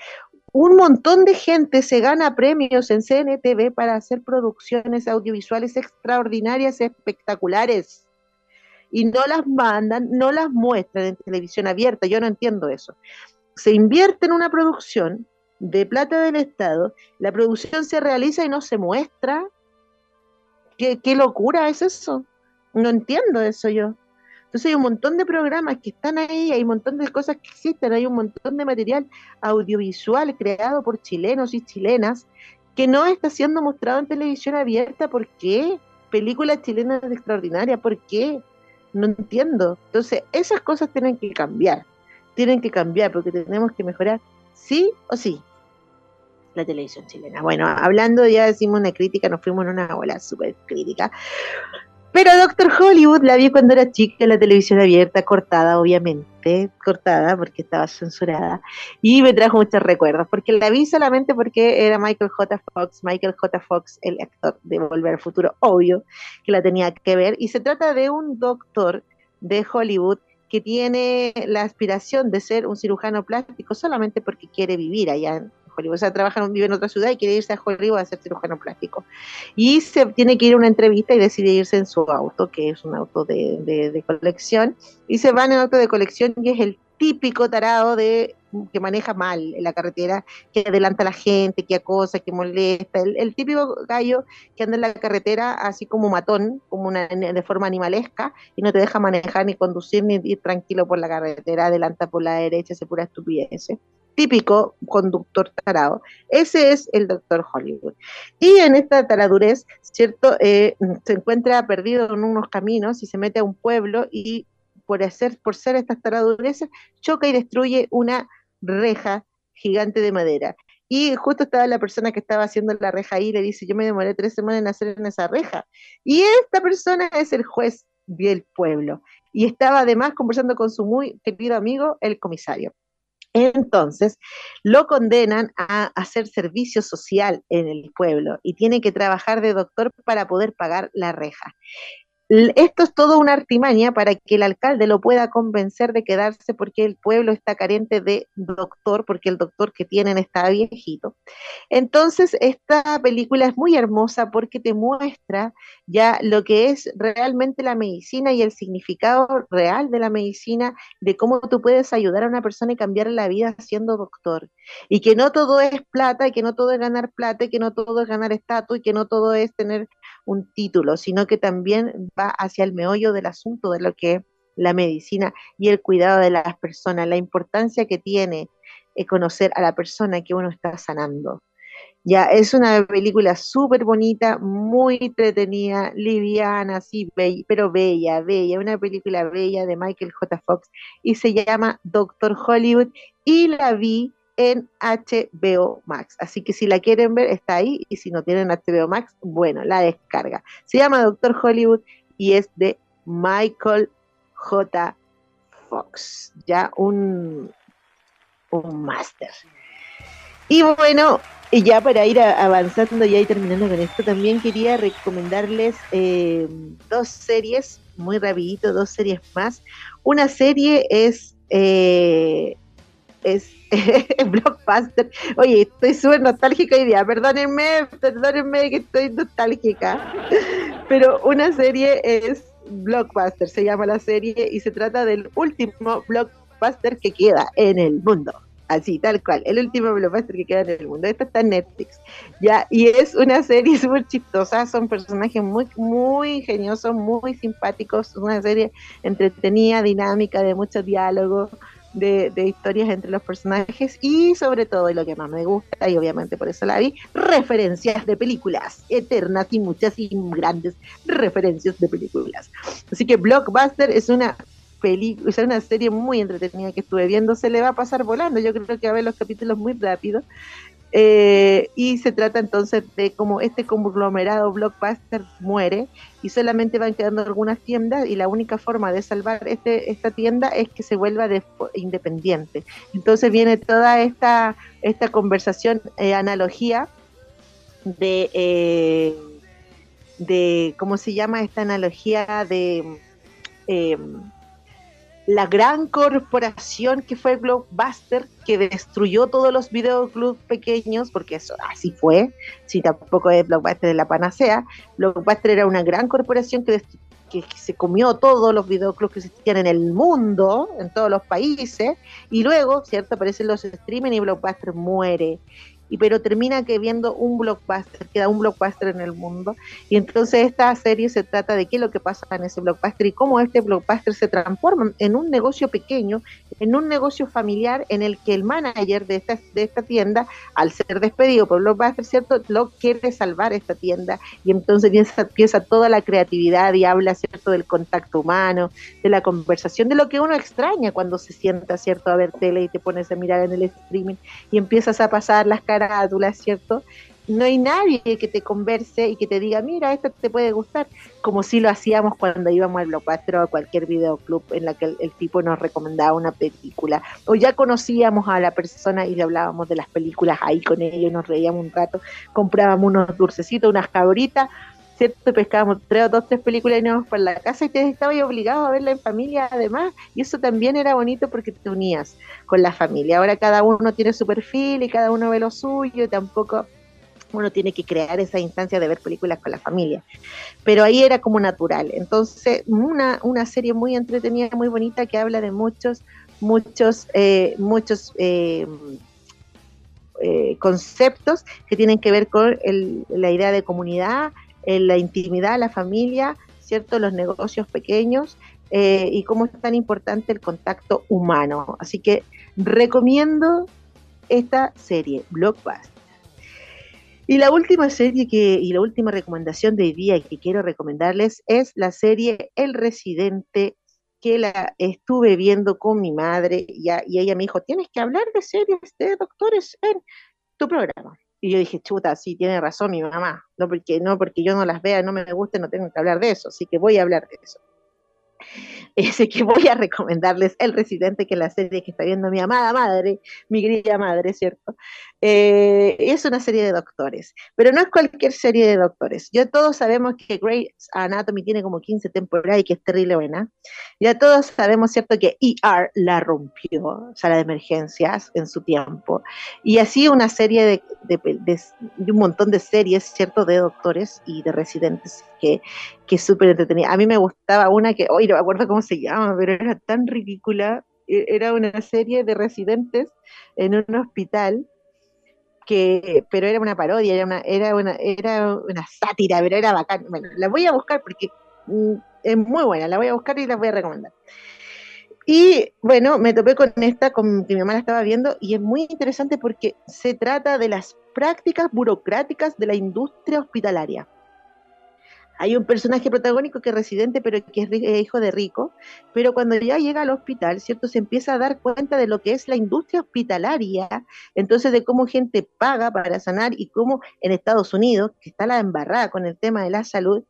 Un montón de gente se gana premios en CNTV para hacer producciones audiovisuales extraordinarias, espectaculares, y no las mandan, no las muestran en televisión abierta, yo no entiendo eso. Se invierte en una producción, de plata del Estado, la producción se realiza y no se muestra. ¿Qué, locura es eso? No entiendo eso yo. Entonces hay un montón de programas que están ahí, hay un montón de cosas que existen, hay un montón de material audiovisual creado por chilenos y chilenas que no está siendo mostrado en televisión abierta. ¿Por qué? Películas chilenas extraordinarias, ¿por qué? No entiendo. Entonces esas cosas tienen que cambiar, tienen que cambiar porque tenemos que mejorar sí o sí la televisión chilena. Bueno, hablando, ya decimos una crítica, nos fuimos en una ola súper crítica. Pero Doctor Hollywood la vi cuando era chica en la televisión abierta, cortada, obviamente, cortada porque estaba censurada, y me trajo muchos recuerdos, porque la vi solamente porque era Michael J. Fox, Michael J. Fox, el actor de Volver al Futuro, obvio, que la tenía que ver, y se trata de un doctor de Hollywood que tiene la aspiración de ser un cirujano plástico solamente porque quiere vivir allá en Hollywood. O sea, trabaja, vive en otra ciudad y quiere irse a Hollywood a ser cirujano plástico. Y se tiene que ir a una entrevista y decide irse en su auto, que es un auto de, de colección. Y se va en auto de colección y es el típico tarado de que maneja mal en la carretera, que adelanta a la gente, que acosa, que molesta, el, típico gallo que anda en la carretera así como matón, como una, de forma animalesca, y no te deja manejar ni conducir ni ir tranquilo por la carretera, adelanta por la derecha, se pura estupidez. Típico conductor tarado. Ese es el doctor Hollywood. Y en esta taradurez, ¿cierto? Eh, se encuentra perdido en unos caminos y se mete a un pueblo y por, hacer, por ser estas taradurezas, choca y destruye una reja gigante de madera. Y justo estaba la persona que estaba haciendo la reja ahí y le dice, yo me demoré tres semanas en hacer en esa reja. Y esta persona es el juez del pueblo. Y estaba además conversando con su muy querido amigo, el comisario. Entonces, lo condenan a hacer servicio social en el pueblo y tiene que trabajar de doctor para poder pagar la reja. Esto es todo una artimaña para que el alcalde lo pueda convencer de quedarse porque el pueblo está carente de doctor, porque el doctor que tienen está viejito. Entonces, esta película es muy hermosa porque te muestra ya lo que es realmente la medicina y el significado real de la medicina, de cómo tú puedes ayudar a una persona y cambiar la vida siendo doctor. Y que no todo es plata, y que no todo es ganar plata, y que no todo es ganar estatus, y que no todo es tener un título, sino que también va hacia el meollo del asunto de lo que es la medicina y el cuidado de las personas, la importancia que tiene eh, conocer a la persona que uno está sanando. Ya, es una película súper bonita, muy entretenida, liviana, sí, pero bella, bella, una película bella de Michael J. Fox y se llama Doctor Hollywood y la vi en HBO Max. Así que si la quieren ver, está ahí. Y si no tienen HBO Max, bueno, la descarga. Se llama Doctor Hollywood y es de Michael J. Fox. Ya un, un máster. Y bueno, y ya para ir avanzando y terminando con esto, también quería recomendarles eh, dos series, muy rapidito, dos series más. Una serie es eh, es Blockbuster. Oye, estoy súper nostálgica hoy día, perdónenme, perdónenme que estoy nostálgica. Pero una serie es Blockbuster, se llama la serie, y se trata del último Blockbuster que queda en el mundo. Así, tal cual, el último blockbuster que queda en el mundo. Esta está en Netflix. Ya, y es una serie súper chistosa, son personajes muy, muy ingeniosos, muy simpáticos, una serie entretenida, dinámica, de mucho diálogo de, historias entre los personajes y sobre todo, y lo que más me gusta, y obviamente por eso la vi, referencias de películas eternas y muchas y grandes referencias de películas. Así que Blockbuster es una película, es una serie muy entretenida que estuve viendo, se le va a pasar volando, yo creo que va a ver los capítulos muy rápido Eh, y se trata entonces de cómo este conglomerado blockbuster muere y solamente van quedando algunas tiendas y la única forma de salvar este, esta tienda es que se vuelva independiente. Entonces viene toda esta, esta conversación, eh, analogía de, eh, de, ¿cómo se llama esta analogía de la gran corporación que fue Blockbuster, que destruyó todos los videoclubs pequeños, porque eso así fue, si tampoco es Blockbuster de la panacea, Blockbuster era una gran corporación que, que, se comió todos los videoclubs que existían en el mundo, en todos los países, y luego, ¿cierto? Aparecen los streaming y Blockbuster muere y pero termina que viendo un blockbuster, queda un blockbuster en el mundo. Y entonces esta serie se trata de qué es lo que pasa en ese blockbuster y cómo este blockbuster se transforma en un negocio pequeño, en un negocio familiar en el que el manager de esta, de esta tienda, al ser despedido por Blockbuster, ¿cierto? Lo quiere salvar esta tienda y entonces empieza, empieza toda la creatividad y habla, ¿cierto? Del contacto humano, de la conversación, de lo que uno extraña cuando se sienta, ¿cierto? A ver tele y te pones a mirar en el streaming y empiezas a pasar las carátulas, ¿cierto? no hay nadie que te converse y que te diga, mira, esto te puede gustar, como si lo hacíamos cuando íbamos al Blockbuster o a cualquier videoclub en la que el, tipo nos recomendaba una película, o ya conocíamos a la persona y le hablábamos de las películas ahí con ellos, nos reíamos un rato, comprábamos unos dulcecitos, unas cabritas, ¿cierto? Pescábamos tres o dos, tres películas y íbamos para la casa y te estabas obligado a verla en familia además, y eso también era bonito porque te unías con la familia. Ahora cada uno tiene su perfil y cada uno ve lo suyo, tampoco uno tiene que crear esa instancia de ver películas con la familia. Pero ahí era como natural. Entonces, una, una serie muy entretenida, muy bonita, que habla de muchos, muchos, eh, muchos eh, eh, conceptos que tienen que ver con la idea de comunidad, la intimidad, la familia, ¿cierto? Los negocios pequeños y cómo es tan importante el contacto humano. Así que recomiendo esta serie, Blockbuster. Y la última serie que, y la última recomendación de hoy día que quiero recomendarles es la serie El Residente, que la estuve viendo con mi madre y, y ella me dijo, tienes que hablar de series de doctores en tu programa. Y yo dije, chuta, sí, tiene razón mi mamá, no porque, no porque yo no las vea, no me guste, no tengo que hablar de eso, así que voy a hablar de eso. Ese que voy a recomendarles El Residente, que es la serie que está viendo mi amada madre, mi querida madre, ¿cierto? Eh, es una serie de doctores, pero no es cualquier serie de doctores. Ya todos sabemos que Grey's Anatomy tiene como 15 temporadas y que es terrible buena. Ya todos sabemos, ¿cierto?, que ER la rompió, sala de emergencias, en su tiempo. Y así una serie de, un montón de series, ¿cierto?, de doctores y de residentes que, que súper entretenida. A mí me gustaba una que, hoy no me acuerdo cómo se llama, pero era tan ridícula. E, era una serie de residentes en un hospital que, pero era una parodia, era una, era una, sátira, pero era bacán. Bueno, la voy a buscar porque mm, es muy buena, la voy a buscar y la voy a recomendar. Y bueno, me topé con esta, que mi mamá la estaba viendo, y es muy interesante porque se trata de las prácticas burocráticas de la industria hospitalaria hay un personaje protagónico que es residente, pero que es hijo de rico, pero cuando ya llega al hospital, ¿cierto? Se empieza a dar cuenta de lo que es la industria hospitalaria, entonces de cómo gente paga para sanar y cómo en Estados Unidos, que está la embarrada con el tema de la salud,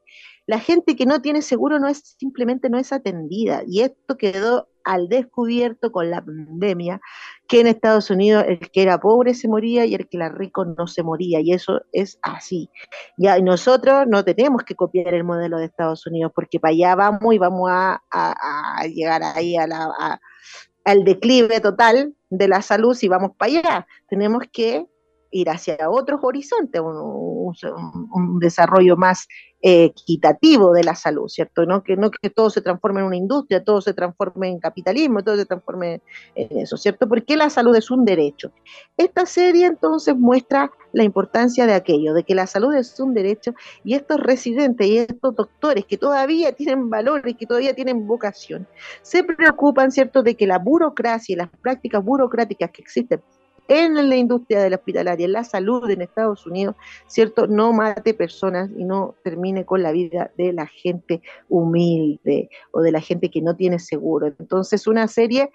la gente que no tiene seguro no es simplemente no es atendida y esto quedó al descubierto con la pandemia que en Estados Unidos el que era pobre se moría y el que era rico no se moría y eso es así. Ya nosotros no tenemos que copiar el modelo de Estados Unidos porque para allá vamos y vamos a, llegar ahí a la, al declive total de la salud si vamos para allá. Tenemos que ir hacia otros horizontes, un, desarrollo más equitativo de la salud, ¿cierto? ¿No? Que no que todo se transforme en una industria, todo se transforme en capitalismo, todo se transforme en eso, ¿cierto? Porque la salud es un derecho. Esta serie entonces muestra la importancia de aquello, de que la salud es un derecho y estos residentes y estos doctores que todavía tienen valores, que todavía tienen vocación, se preocupan, ¿cierto?, de que la burocracia y las prácticas burocráticas que existen en la industria de la hospitalaria, en la salud en Estados Unidos, ¿cierto? No mate personas y no termine con la vida de la gente humilde o de la gente que no tiene seguro. Entonces, una serie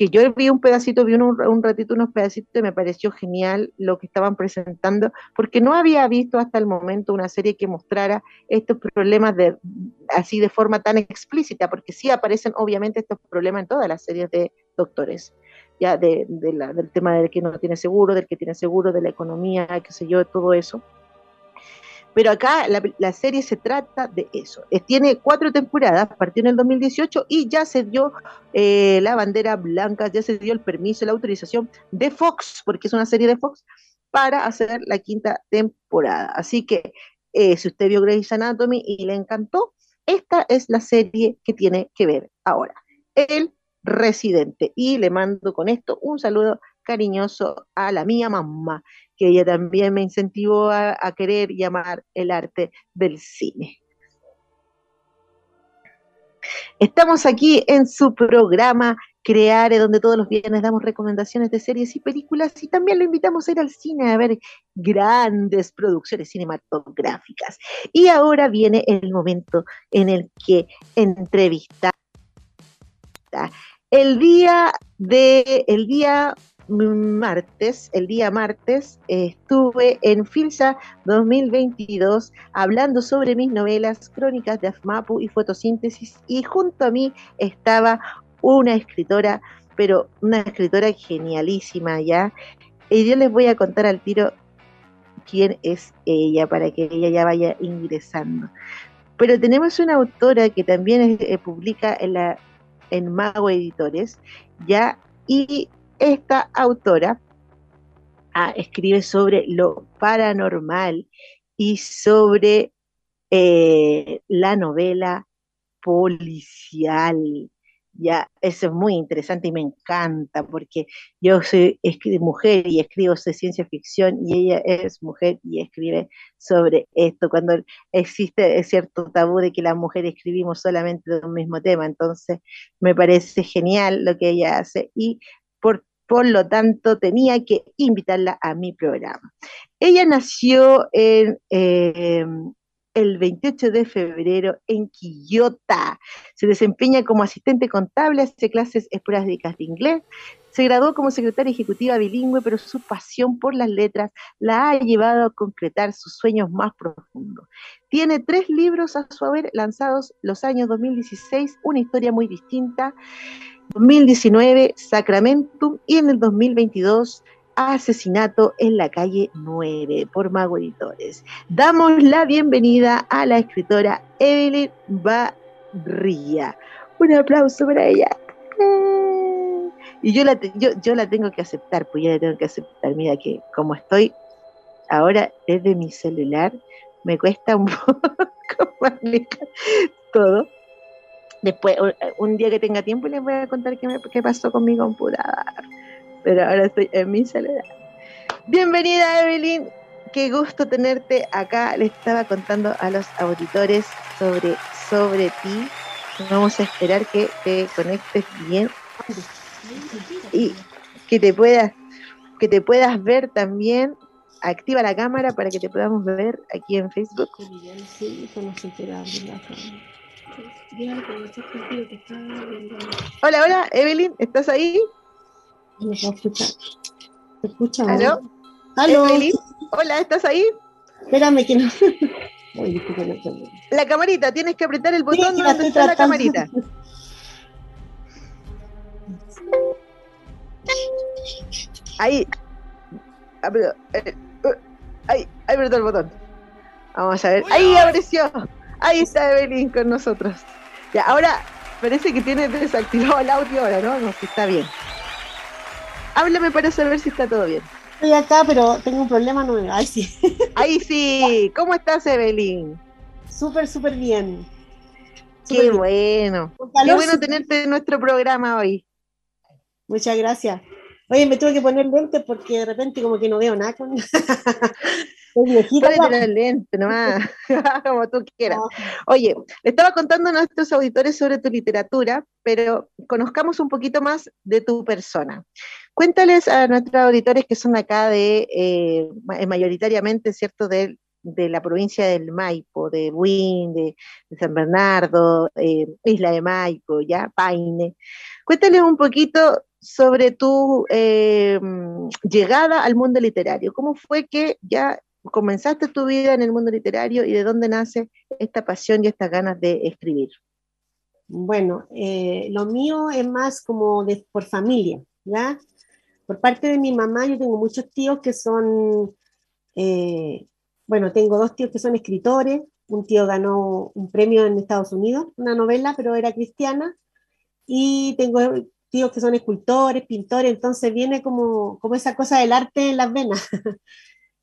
que yo vi un pedacito, vi un, ratito unos pedacitos y me pareció genial lo que estaban presentando, porque no había visto hasta el momento una serie que mostrara estos problemas de, así de forma tan explícita, porque sí aparecen obviamente estos problemas en todas las series de doctores, ya de, del tema del que no tiene seguro, del que tiene seguro, de la economía, qué sé yo, todo eso. Pero acá la, serie se trata de eso. Eh, tiene cuatro temporadas, partió en el 2018 y ya se dio eh, la bandera blanca, ya se dio el permiso, la autorización de Fox, porque es una serie de Fox, para hacer la quinta temporada. Así que eh, si usted vio Grey's Anatomy y le encantó, esta es la serie que tiene que ver ahora. El residente. Y le mando con esto un saludo cariñoso a la mía mamá, que ella también me incentivó a, querer llamar el arte del cine. Estamos aquí en su programa Creare, donde todos los viernes damos recomendaciones de series y películas y también lo invitamos a ir al cine a ver grandes producciones cinematográficas. Y ahora viene el momento en el que entrevista el día de el día martes, el día martes, estuve en FILSA 2022 hablando sobre mis novelas Crónicas de Afmapu y Fotosíntesis y junto a mí estaba una escritora, pero una escritora genialísima ya. Y yo les voy a contar al tiro quién es ella para que ella ya vaya ingresando. Pero tenemos una autora que también eh, publica en, la, en Mago Editores, ya, y esta autora ah, escribe sobre lo paranormal y sobre eh, la novela policial. Ya, eso es muy interesante y me encanta porque yo soy mujer y escribo de ciencia ficción y ella es mujer y escribe sobre esto. Cuando existe cierto tabú de que las mujeres escribimos solamente de un mismo tema, entonces me parece genial lo que ella hace y por por lo tanto tenía que invitarla a mi programa. Ella nació en, eh, el 28 de febrero en Quillota. Se desempeña como asistente contable, hace clases esporádicas de inglés. Se graduó como secretaria ejecutiva bilingüe, pero su pasión por las letras la ha llevado a concretar sus sueños más profundos. Tiene tres libros a su haber lanzados los años 2016, una historia muy distinta, 2019 Sacramentum y en el 2022 Asesinato en la calle 9 por Mago Editores. Damos la bienvenida a la escritora Evelyn Barría. Un aplauso para ella. Y yo la, yo, la tengo que aceptar, pues ya la tengo que aceptar. Mira que como estoy ahora desde mi celular, me cuesta un poco todo Después, un día que tenga tiempo, les voy a contar qué, qué pasó con mi computador. Pero ahora estoy en mi soledad. Bienvenida, Evelyn. Qué gusto tenerte acá. Le estaba contando a los auditores sobre, sobre ti. Vamos a esperar que te conectes bien y que te puedas que te puedas ver también activa la cámara para que te podamos ver aquí en Facebook. Hola, hola, Evelyn, ¿estás ahí? No escuchar. ¿Se escucha? ¿Aló? ¿Aló? Evelyn, hola, ¿estás ahí? Espérame que no. la camarita, tienes que apretar el botón donde está la camarita. Ahí. Eh, uh, ahí, ahí apretó el botón. Vamos a ver. Ahí apareció. Ahí está Evelyn con nosotros. Ya, ahora parece que tiene desactivado el audio ahora, ¿no? No, está bien. Háblame para saber si está todo bien. Estoy acá, pero tengo un problema nuevo. Ahí sí. Ahí sí. ¿Cómo estás, Evelyn? Súper, súper bien. Qué bueno. Qué bueno tenerte en nuestro programa hoy. Muchas gracias. Oye, me tuve que poner lentes porque de repente como que no veo nada con... Ponete lente nomás, como tú quieras. Oye, le estaba contando a nuestros auditores sobre tu literatura, pero conozcamos un poquito más de tu persona. Cuéntales a nuestros auditores que son acá de, eh, mayoritariamente, ¿cierto?, de, la provincia del Maipo, de Buin, de, San Bernardo, eh, Isla de Maipo, ya, Paine. Cuéntales un poquito sobre tu eh, llegada al mundo literario. ¿Cómo fue que ya comenzaste tu vida en el mundo literario y de dónde nace esta pasión y estas ganas de escribir? Bueno, eh, lo mío es más como de, por familia, ¿ya? Por parte de mi mamá, yo tengo muchos tíos que son, eh, bueno, tengo dos tíos que son escritores, un tío ganó un premio en Estados Unidos, una novela, pero era cristiana, y tengo tíos que son escultores, pintores, entonces viene como, como esa cosa del arte en las venas.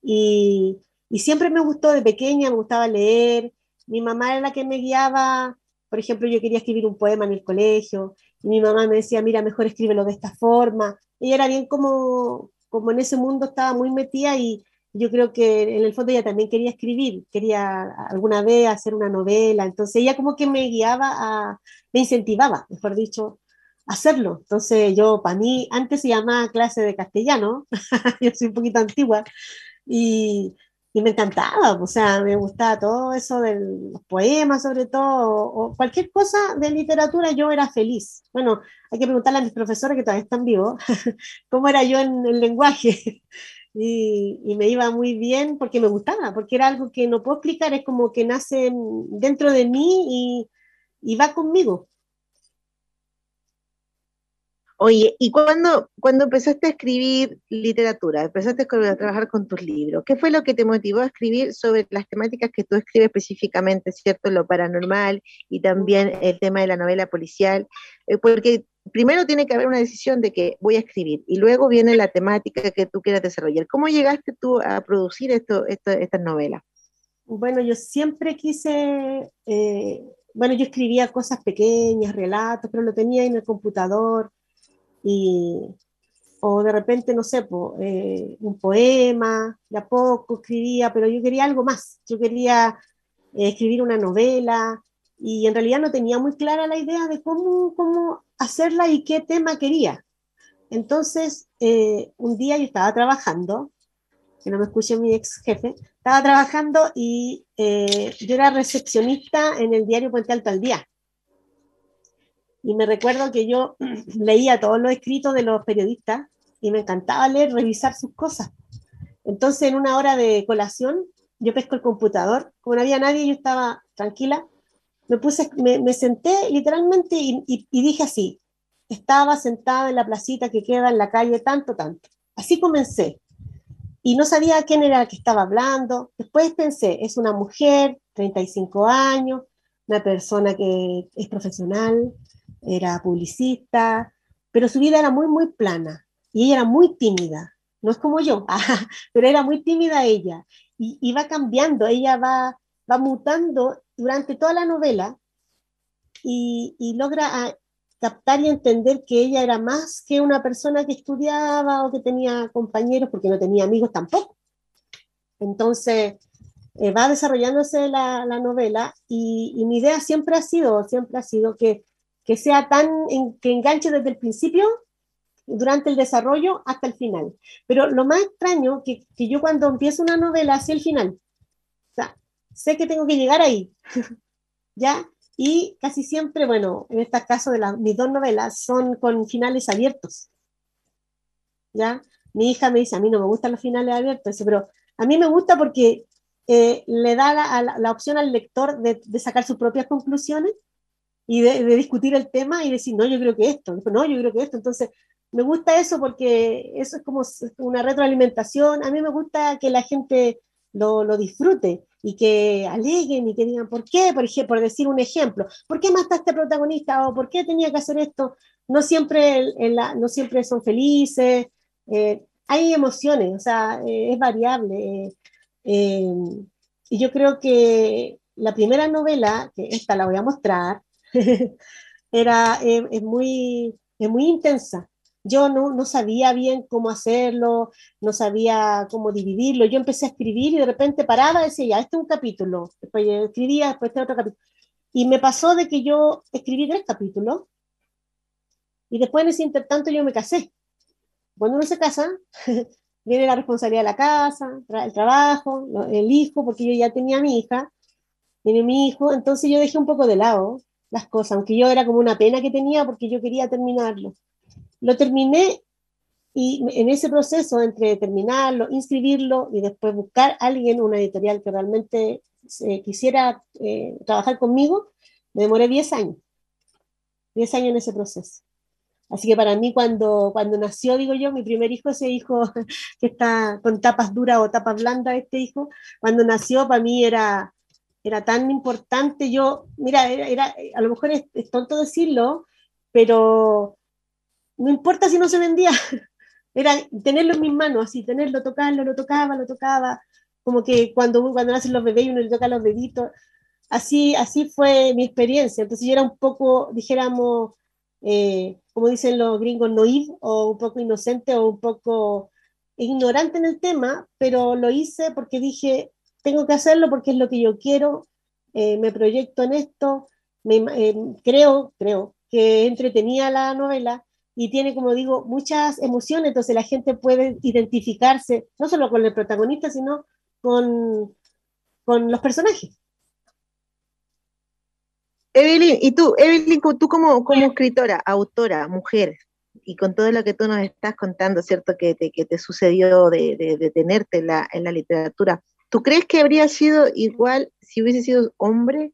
y, y siempre me gustó de pequeña, me gustaba leer, mi mamá era la que me guiaba, por ejemplo, yo quería escribir un poema en el colegio, y mi mamá me decía, mira, mejor escríbelo de esta forma. Ella era bien como, como en ese mundo estaba muy metida y, yo creo que en el fondo ella también quería escribir, quería alguna vez hacer una novela, entonces ella como que me guiaba, a, me incentivaba, mejor dicho, a hacerlo. Entonces yo, para mí, antes se llamaba clase de castellano, yo soy un poquito antigua, y, y, me encantaba, o sea, me gustaba todo eso de los poemas sobre todo, o, cualquier cosa de literatura, yo era feliz. Bueno, hay que preguntarle a mis profesores que todavía están vivos, cómo era yo en el lenguaje y, me iba muy bien porque me gustaba, porque era algo que no puedo explicar, es como que nace dentro de mí y, va conmigo. Oye, ¿y cuando, cuando empezaste a escribir literatura, empezaste a trabajar con tus libros, qué fue lo que te motivó a escribir sobre las temáticas que tú escribes específicamente, ¿cierto? Lo paranormal y también el tema de la novela policial, eh, porque primero tiene que haber una decisión de que voy a escribir y luego viene la temática que tú quieras desarrollar. ¿Cómo llegaste tú a producir esto, estas novelas? Bueno, yo siempre quise, eh, bueno, yo escribía cosas pequeñas, relatos, pero lo tenía en el computador o de repente, no sé, eh, un poema, de a poco escribía, pero yo quería algo más, yo quería eh, escribir una novela y en realidad no tenía muy clara la idea de cómo, cómo hacerla y qué tema quería. Entonces, eh, un día yo estaba trabajando, que no me escuche mi ex jefe, estaba trabajando y yo era recepcionista en el diario Puente Alto al Día. Y me recuerdo que yo leía todos los escritos de los periodistas y me encantaba leer, revisar sus cosas. Entonces, en una hora de colación, yo pesco el computador, como no había nadie, yo estaba tranquila me puse, me, senté literalmente y, dije así, estaba sentada en la placita que queda en la calle tanto, tanto. Así comencé. Y no sabía quién era el que estaba hablando. Después pensé, es una mujer, 35 años, una persona que es profesional, era publicista, pero su vida era muy, muy plana. Y ella era muy tímida. No es como yo, pero era muy tímida ella. Y, y va cambiando, ella va, va mutando durante toda la novela y, logra ah, captar y entender que ella era más que una persona que estudiaba o que tenía compañeros, porque no tenía amigos tampoco. Entonces, eh, va desarrollándose la, novela y, mi idea siempre ha sido, siempre ha sido que, que sea tan, que enganche desde el principio, durante el desarrollo, hasta el final. Pero lo más extraño, que, que yo cuando empiezo una novela hacia el final, sé que tengo que llegar ahí, ¿ya? Y casi siempre, bueno, en este caso de mis dos novelas son con finales abiertos, ¿ya? Mi hija me dice, a mí no me gustan los finales abiertos, pero a mí me gusta porque eh, le da la, la, opción al lector de, sacar sus propias conclusiones y de, de, discutir el tema y decir, no, yo creo que esto, no, yo creo que esto. Entonces, me gusta eso porque eso es como una retroalimentación. A mí me gusta que la gente lo, lo disfrute y que aleguen y que digan, ¿por qué? Por, ejemplo, por decir un ejemplo, ¿por qué mataste este protagonista? ¿O por qué tenía que hacer esto? No siempre, la, no siempre son felices, eh, hay emociones, o sea, eh, es variable. Eh, y yo creo que la primera novela, que esta la voy a mostrar, era, es, muy, es muy intensa yo no, no, sabía bien cómo hacerlo, no sabía cómo dividirlo. Yo empecé a escribir y de repente paraba y decía, ya, este es un capítulo. Después escribía, después este otro capítulo. Y me pasó de que yo escribí tres capítulos y después en ese intertanto yo me casé. Cuando uno se casa, viene la responsabilidad de la casa, el trabajo, el hijo, porque yo ya tenía mi hija, tiene mi hijo, entonces yo dejé un poco de lado las cosas, aunque yo era como una pena que tenía porque yo quería terminarlo. lo terminé y en ese proceso entre terminarlo, inscribirlo y después buscar a alguien, una editorial que realmente eh, quisiera eh, trabajar conmigo, me demoré 10 años. 10 años en ese proceso. Así que para mí cuando, cuando nació, digo yo, mi primer hijo, ese hijo que está con tapas duras o tapas blandas, este hijo, cuando nació para mí era, era tan importante. Yo, mira, era, a lo mejor es, es, tonto decirlo, pero no importa si no se vendía, era tenerlo en mis manos, así, tenerlo, tocarlo, lo tocaba, lo tocaba, como que cuando, cuando nacen los bebés y uno le toca los deditos, así, así fue mi experiencia. Entonces yo era un poco, dijéramos, eh, como dicen los gringos, naive o un poco inocente o un poco ignorante en el tema, pero lo hice porque dije, tengo que hacerlo porque es lo que yo quiero, eh, me proyecto en esto, me, eh, creo, creo que entretenía la novela y tiene, como digo, muchas emociones, entonces la gente puede identificarse no solo con el protagonista, sino con, con los personajes. Evelyn, y tú, Evelyn, tú como, como escritora, autora, mujer, y con todo lo que tú nos estás contando, ¿cierto? Que te, que te sucedió de, de, tenerte en la, en la, literatura, ¿tú crees que habría sido igual si hubiese sido hombre?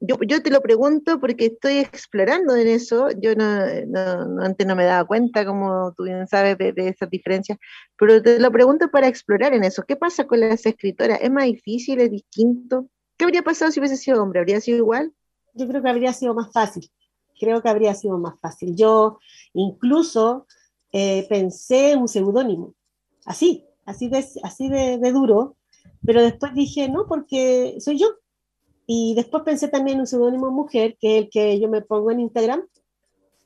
Yo, yo te lo pregunto porque estoy explorando en eso, yo no, no, antes no me daba cuenta, como tú bien sabes, de, de esas diferencias, pero te lo pregunto para explorar en eso. ¿Qué pasa con las escritoras? ¿Es más difícil? ¿Es distinto? ¿Qué habría pasado si hubiese sido hombre? ¿Habría sido igual? yo creo que habría sido más fácil. Creo que habría sido más fácil. Yo incluso eh, pensé en un seudónimo, así, así de, así de, duro, pero después dije, no, porque soy yo. Y después pensé también en un seudónimo mujer, que es el que yo me pongo en Instagram,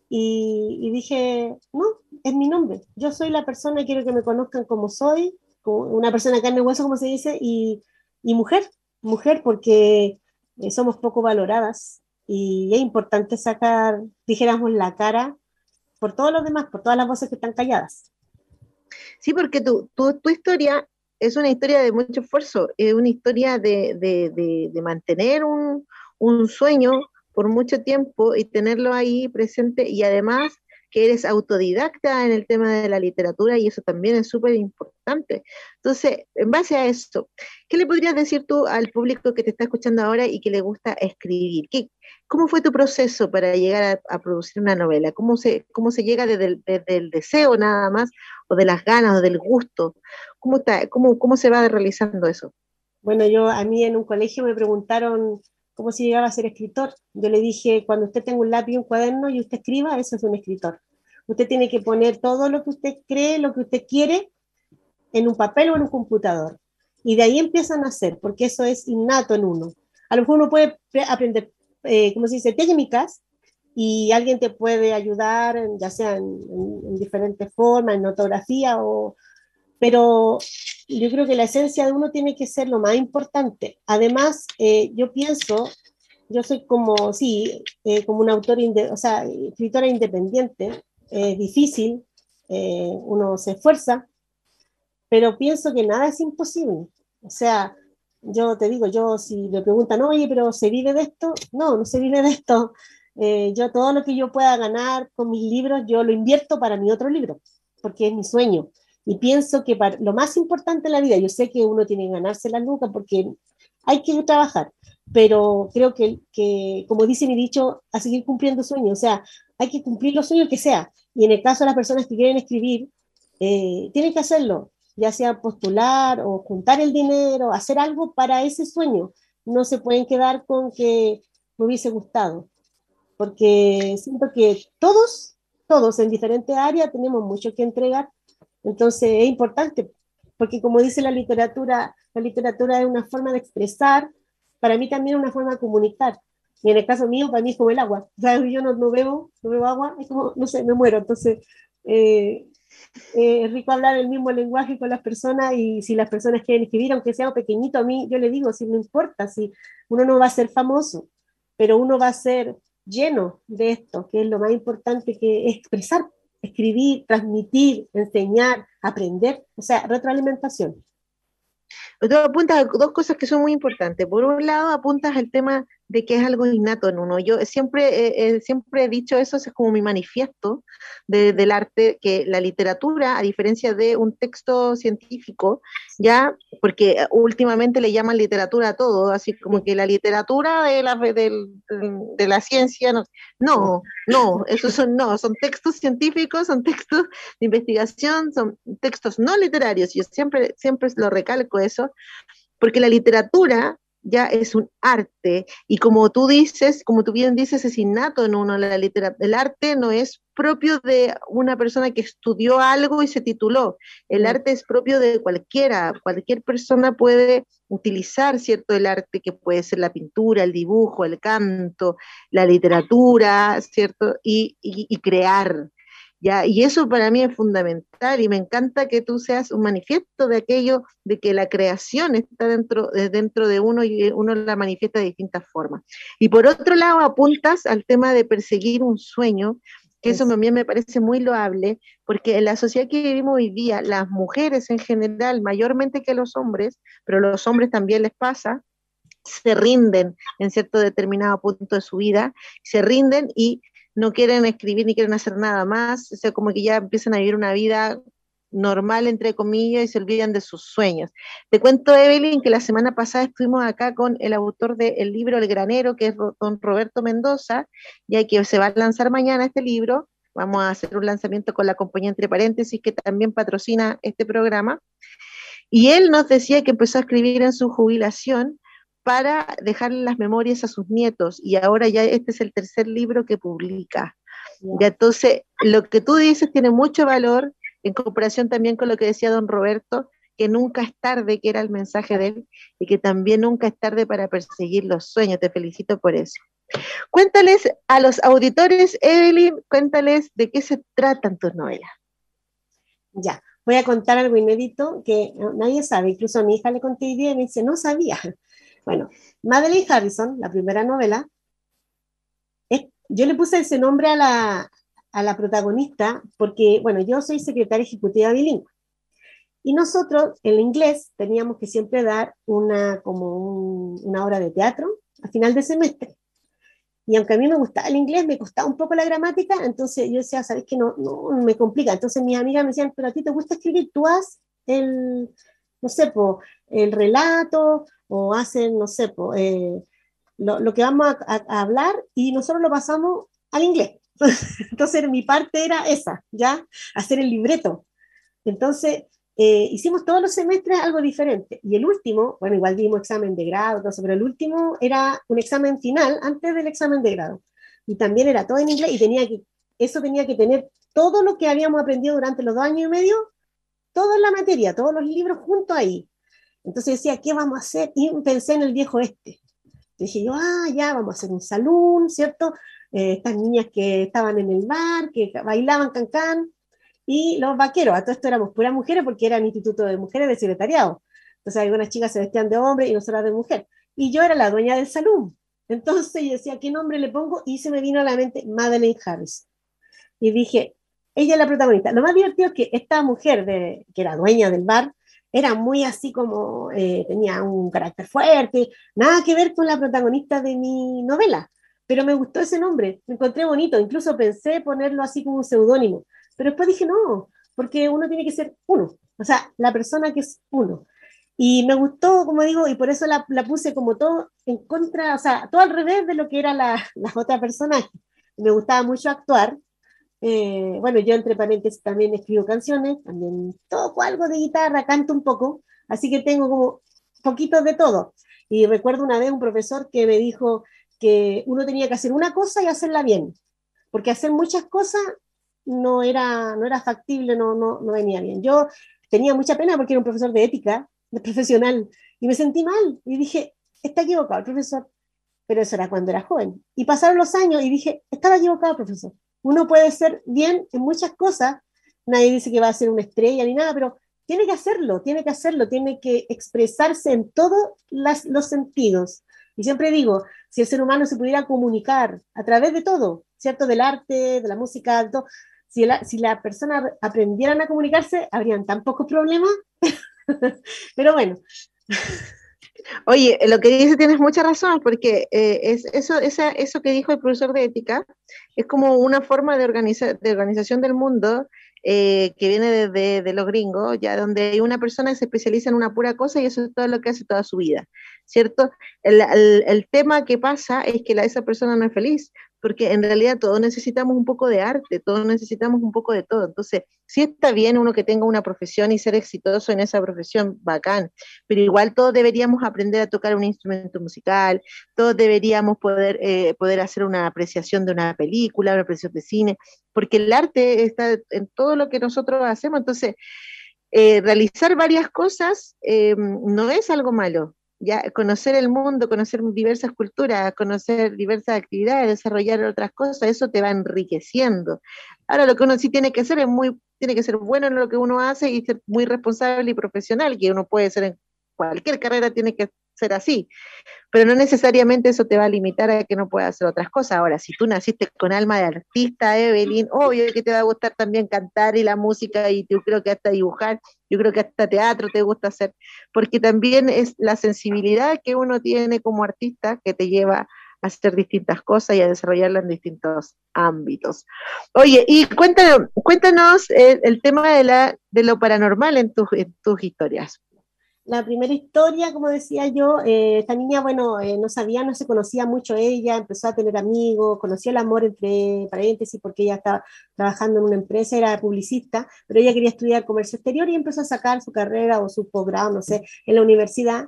y, dije, no, es mi nombre. Yo soy la persona, quiero que me conozcan como soy, como una persona carne y hueso, como se dice, y, y mujer, mujer, porque eh, somos poco valoradas y es importante sacar, dijéramos, la cara por todos los demás, por todas las voces que están calladas. Sí, porque tu, tu, tu historia es una historia de mucho esfuerzo, es una historia de, de, de, de mantener un, un, sueño por mucho tiempo y tenerlo ahí presente y además que eres autodidacta en el tema de la literatura y eso también es súper importante. Entonces, en base a eso, ¿qué le podrías decir tú al público que te está escuchando ahora y que le gusta escribir? ¿Qué, ¿Cómo fue tu proceso para llegar a, producir una novela? ¿Cómo se, cómo se llega desde el, desde el, deseo nada más, o de las ganas, o del gusto? ¿Cómo, está, cómo, ¿Cómo se va realizando eso? Bueno, yo a mí en un colegio me preguntaron cómo se llegaba a ser escritor. Yo le dije, cuando usted tenga un lápiz y un cuaderno y usted escriba, eso es un escritor. Usted tiene que poner todo lo que usted cree, lo que usted quiere, en un papel o en un computador. Y de ahí empiezan a hacer, porque eso es innato en uno. A lo mejor uno puede aprender, eh, como se dice, técnicas, y alguien te puede ayudar, ya sea en, en, diferentes formas, en ortografía, o, pero yo creo que la esencia de uno tiene que ser lo más importante. Además, eh, yo pienso, yo soy como, sí, eh, como una autora, o sea, escritora independiente, es difícil, eh, uno se esfuerza, pero pienso que nada es imposible. O sea, yo te digo, yo si me preguntan, oye, pero ¿se vive de esto? No, no se vive de esto. Eh, yo todo lo que yo pueda ganar con mis libros, yo lo invierto para mi otro libro, porque es mi sueño. Y pienso que para, lo más importante en la vida, yo sé que uno tiene que ganarse la nuca porque hay que trabajar, pero creo que, que, como dice mi dicho, a seguir cumpliendo sueños, o sea, hay que cumplir los sueños que sea. Y en el caso de las personas que quieren escribir, eh, tienen que hacerlo, ya sea postular o juntar el dinero, hacer algo para ese sueño. No se pueden quedar con que me hubiese gustado, porque siento que todos, todos en diferentes áreas tenemos mucho que entregar. Entonces es importante, porque como dice la literatura, la literatura es una forma de expresar, para mí también es una forma de comunicar. Y en el caso mío, para mí es como el agua. O sea, yo no, no, bebo, no bebo agua, es como, no sé, me muero. Entonces, eh, eh, es rico hablar el mismo lenguaje con las personas y si las personas quieren escribir, aunque sea pequeñito, a mí yo le digo, si no importa, si uno no va a ser famoso, pero uno va a ser lleno de esto, que es lo más importante que es expresar, escribir, transmitir, enseñar, aprender, o sea, retroalimentación. Tú apuntas a dos cosas que son muy importantes. Por un lado, apuntas al tema de que es algo innato en uno. Yo siempre, siempre he dicho eso, es como mi manifiesto del arte, que la literatura, a diferencia de un texto científico, ya, porque últimamente le llaman literatura a todo, así como que la literatura de la, de, la ciencia, no, no, no, esos son, no, son textos científicos, son textos de investigación, son textos no literarios, yo siempre, siempre lo recalco eso, porque la literatura ya es un arte y como tú dices, como tú bien dices, es innato en uno la literatura. El arte no es propio de una persona que estudió algo y se tituló. El arte es propio de cualquiera. Cualquier persona puede utilizar, ¿cierto? El arte que puede ser la pintura, el dibujo, el canto, la literatura, ¿cierto? y, y crear. Y eso para mí es fundamental y me encanta que tú seas un manifiesto de aquello, de que la creación está dentro, dentro de uno y uno la manifiesta de distintas formas. Y por otro lado, apuntas al tema de perseguir un sueño, que eso también me parece muy loable, porque en la sociedad que vivimos hoy día, las mujeres en general, mayormente que los hombres, pero los hombres también les pasa, se rinden en cierto determinado punto de su vida, se rinden y no quieren escribir ni quieren hacer nada más, o sea, como que ya empiezan a vivir una vida normal, entre comillas, y se olvidan de sus sueños. Te cuento, Evelyn, que la semana pasada estuvimos acá con el autor del libro El Granero, que es don Roberto Mendoza, ya que se va a lanzar mañana este libro. Vamos a hacer un lanzamiento con la compañía Entre Paréntesis, que también patrocina este programa. Y él nos decía que empezó a escribir en su jubilación para dejarle las memorias a sus nietos y ahora ya este es el tercer libro que publica. Ya entonces, lo que tú dices tiene mucho valor en comparación también con lo que decía don Roberto, que nunca es tarde, que era el mensaje de él, y que también nunca es tarde para perseguir los sueños. Te felicito por eso. Cuéntales a los auditores, Evelyn, cuéntales de qué se tratan tus novelas. Ya, voy a contar algo inédito que nadie sabe, incluso a mi hija le conté y me dice, no sabía. Bueno, Madeleine Harrison, la primera novela, yo le puse ese nombre a la, a la protagonista porque, bueno, yo soy secretaria ejecutiva bilingüe. Y nosotros, en inglés, teníamos que siempre dar una, como una hora de teatro a final de semestre. Y aunque a mí me gustaba el inglés, me costaba un poco la gramática, entonces yo decía, ¿sabes qué? No, no, me complica. Entonces mis amigas me decían, pero a ti te gusta escribir, tú haz el, no sé, el relato o hacen, no sé, eh, lo, que vamos a, hablar y nosotros lo pasamos al inglés. Entonces mi parte era esa, ¿ya? Hacer el libreto. Entonces eh, hicimos todos los semestres algo diferente. Y el último, bueno, igual dimos examen de grado, pero el último era un examen final antes del examen de grado. Y también era todo en inglés y tenía que, eso tenía que tener todo lo que habíamos aprendido durante los dos años y medio, toda la materia, todos los libros juntos ahí. Entonces decía, ¿qué vamos a hacer? Y pensé en el viejo este. Dije yo, ah, ya, vamos a hacer un salón, ¿cierto? Eh, estas niñas que estaban en el bar, que bailaban cancán, y los vaqueros, a todo esto éramos puras mujeres porque era el instituto de mujeres de secretariado. Entonces algunas chicas se vestían de hombre y nosotras de mujer. Y yo era la dueña del salón. Entonces yo decía, ¿qué nombre le pongo? Y se me vino a la mente Madeleine Harris. Y dije, ella es la protagonista. Lo más divertido es que esta mujer de, que era dueña del bar, era muy así como, eh, tenía un carácter fuerte, nada que ver con la protagonista de mi novela, pero me gustó ese nombre, me encontré bonito, incluso pensé ponerlo así como un seudónimo, pero después dije no, porque uno tiene que ser uno, o sea, la persona que es uno. Y me gustó, como digo, y por eso la, la puse como todo en contra, o sea, todo al revés de lo que era la, la otra personaje. Me gustaba mucho actuar, eh, bueno, yo entre paréntesis también escribo canciones, también toco algo de guitarra, canto un poco, así que tengo como poquitos de todo. Y recuerdo una vez un profesor que me dijo que uno tenía que hacer una cosa y hacerla bien, porque hacer muchas cosas no era, no era factible, no, no, no venía bien. Yo tenía mucha pena porque era un profesor de ética, de profesional, y me sentí mal y dije, está equivocado el profesor, pero eso era cuando era joven. Y pasaron los años y dije, estaba equivocado, profesor uno puede ser bien en muchas cosas, nadie dice que va a ser una estrella ni nada, pero tiene que hacerlo, tiene que hacerlo, tiene que expresarse en todos los sentidos. Y siempre digo, si el ser humano se pudiera comunicar a través de todo, ¿cierto? Del arte, de la música, todo, si, la, si la persona aprendieran a comunicarse, habrían tan pocos problemas. pero bueno. Oye, lo que dice tienes mucha razón, porque eh, es, eso, esa, eso que dijo el profesor de ética es como una forma de, organiza, de organización del mundo eh, que viene de, los gringos, ya donde hay una persona que se especializa en una pura cosa y eso es todo lo que hace toda su vida, ¿cierto? El, el, el tema que pasa es que la, esa persona no es feliz, porque en realidad todos necesitamos un poco de arte, todos necesitamos un poco de todo. Entonces, sí está bien uno que tenga una profesión y ser exitoso en esa profesión, bacán, pero igual todos deberíamos aprender a tocar un instrumento musical, todos deberíamos poder, eh, poder hacer una apreciación de una película, una apreciación de cine, porque el arte está en todo lo que nosotros hacemos. Entonces, eh, realizar varias cosas eh, no es algo malo, ya conocer el mundo, conocer diversas culturas, conocer diversas actividades, desarrollar otras cosas, eso te va enriqueciendo. Ahora lo que uno sí tiene que hacer es muy, tiene que ser bueno en lo que uno hace y ser muy responsable y profesional, que uno puede ser en cualquier carrera tiene que ser así, pero no necesariamente eso te va a limitar a que no puedas hacer otras cosas. Ahora, si tú naciste con alma de artista, Evelyn, obvio que te va a gustar también cantar y la música y yo creo que hasta dibujar, yo creo que hasta teatro te gusta hacer, porque también es la sensibilidad que uno tiene como artista que te lleva a hacer distintas cosas y a desarrollarlas en distintos ámbitos. Oye, y cuéntanos, cuéntanos el, tema de, la, de lo paranormal en tus historias la primera historia, como decía yo, eh, esta niña, bueno, eh, no sabía, no se conocía mucho ella, empezó a tener amigos, conoció el amor entre paréntesis porque ella estaba trabajando en una empresa, era publicista, pero ella quería estudiar comercio exterior y empezó a sacar su carrera o su posgrado, no sé, en la universidad.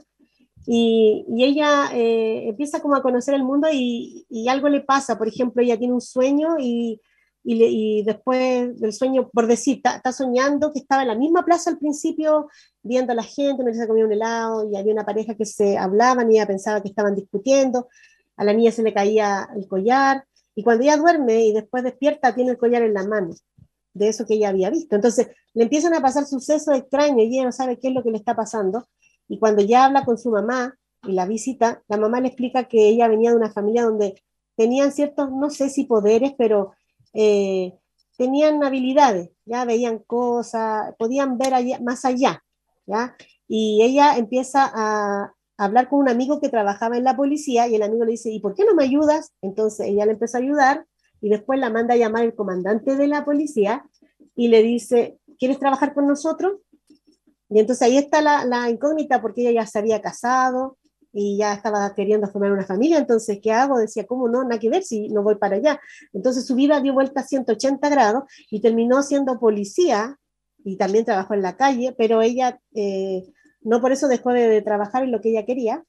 Y, y ella eh, empieza como a conocer el mundo y, y algo le pasa, por ejemplo, ella tiene un sueño y y, después del sueño, por decir, está soñando que estaba en la misma plaza al principio, viendo a la gente, me comía un helado y había una pareja que se hablaban y ella pensaba que estaban discutiendo, a la niña se le caía el collar, y cuando ella duerme y después despierta, tiene el collar en la mano, de eso que ella había visto. Entonces le empiezan a pasar sucesos extraños y ella no sabe qué es lo que le está pasando, y cuando ya habla con su mamá y la visita, la mamá le explica que ella venía de una familia donde tenían ciertos, no sé si poderes, pero eh, tenían habilidades, ya veían cosas, podían ver allá, más allá, ¿ya? Y ella empieza a, hablar con un amigo que trabajaba en la policía y el amigo le dice, ¿y por qué no me ayudas? Entonces ella le empezó a ayudar y después la manda a llamar el comandante de la policía y le dice, ¿quieres trabajar con nosotros? Y entonces ahí está la, la incógnita porque ella ya se había casado, y ya estaba queriendo formar una familia, entonces, ¿qué hago? Decía, ¿cómo no? Nada que ver si no voy para allá. Entonces su vida dio vuelta a 180 grados y terminó siendo policía y también trabajó en la calle, pero ella eh, no por eso dejó de, trabajar en lo que ella quería.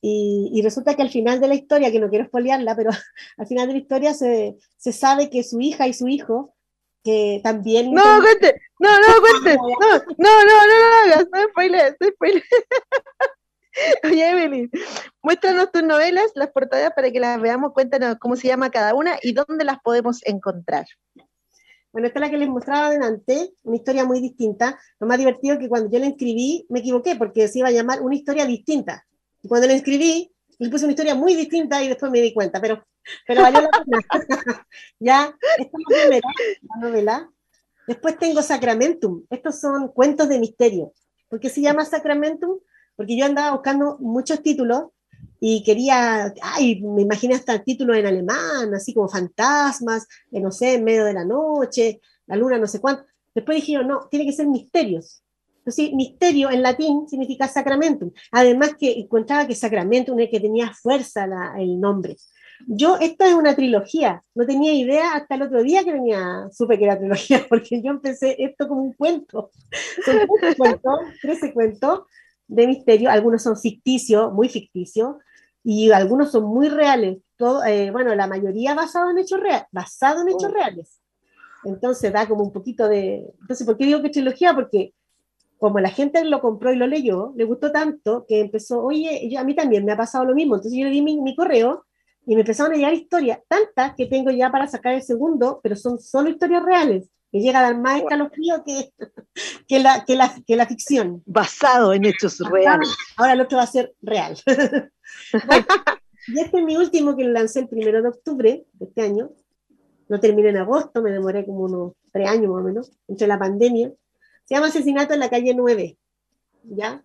Y, y, resulta que al final de la historia, que no quiero espolearla, pero al final de la historia se, se sabe que su hija y su hijo, que también... No, cuente, no, no, cuente, no, no, no, no, no, no, no, no, spoiler, no, spoiler. Oye, Evelyn, muéstranos tus novelas, las portadas para que las veamos, cuéntanos cómo se llama cada una y dónde las podemos encontrar. Bueno, esta es la que les mostraba adelante, una historia muy distinta. Lo más divertido es que cuando yo la escribí, me equivoqué porque se iba a llamar una historia distinta. Y cuando la escribí, le puse una historia muy distinta y después me di cuenta, pero, pero valió la pena. ya, esta es la primera, la novela. Después tengo Sacramentum. Estos son cuentos de misterio. ¿Por qué se llama Sacramentum? Porque yo andaba buscando muchos títulos y quería, ay, me imaginé hasta títulos en alemán, así como fantasmas, no sé, en medio de la noche, la luna, no sé cuánto. Después dije, no, tiene que ser misterios. Entonces, misterio en latín significa sacramentum. Además que encontraba que sacramentum es que tenía fuerza el nombre. Yo, esta es una trilogía, no tenía idea hasta el otro día que venía, supe que era trilogía, porque yo empecé esto como un cuento. Son 13 cuentos, 13 cuentos, de misterio, algunos son ficticios, muy ficticios, y algunos son muy reales. Todo, eh, bueno, la mayoría basado en hechos reales, basado en hechos oh. reales. Entonces da como un poquito de... Entonces, ¿por qué digo que trilogía? Porque como la gente lo compró y lo leyó, le gustó tanto que empezó, oye, yo, a mí también me ha pasado lo mismo. Entonces yo le di mi, mi correo y me empezaron a llegar historias, tantas que tengo ya para sacar el segundo, pero son solo historias reales que llega a dar más escalofrío que, que, la, que, la, que la ficción. Basado en hechos reales. Ahora el otro va a ser real. y este es mi último que lo lancé el primero de octubre de este año. Lo terminé en agosto, me demoré como unos tres años más o menos, entre la pandemia. Se llama Asesinato en la calle 9. ¿Ya?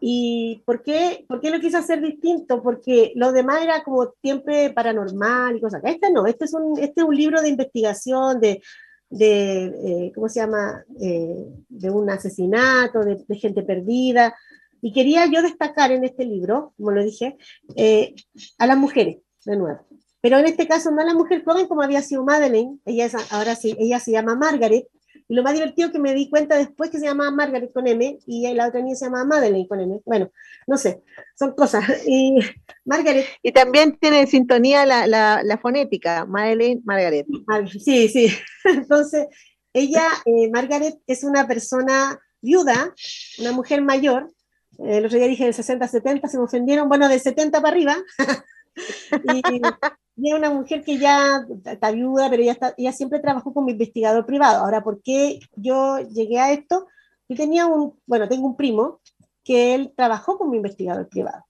¿Y por qué, por qué lo quise hacer distinto? Porque lo demás era como tiempo paranormal y cosas. Este no, este es un, este es un libro de investigación, de, de eh, ¿cómo se llama? Eh, de un asesinato, de, gente perdida. Y quería yo destacar en este libro, como lo dije, eh, a las mujeres, de nuevo. Pero en este caso no a la mujer joven como había sido Madeleine, ella es, ahora sí, ella se llama Margaret, y lo más divertido que me di cuenta después que se llamaba Margaret con M y la otra niña se llamaba Madeleine con M. Bueno, no sé, son cosas. Y Margaret. Y también tiene sintonía la, la, fonética, Madeleine, Margaret. Sí, sí. Entonces, ella, eh, Margaret, es una persona viuda, una mujer mayor. El otro día dije de 60 a 70, se me ofendieron, bueno, de 70 para arriba. y, y es una mujer que ya está viuda, pero ella, está, ella siempre trabajó como investigador privado. Ahora, ¿por qué yo llegué a esto? Yo tenía un, bueno, tengo un primo que él trabajó como investigador privado,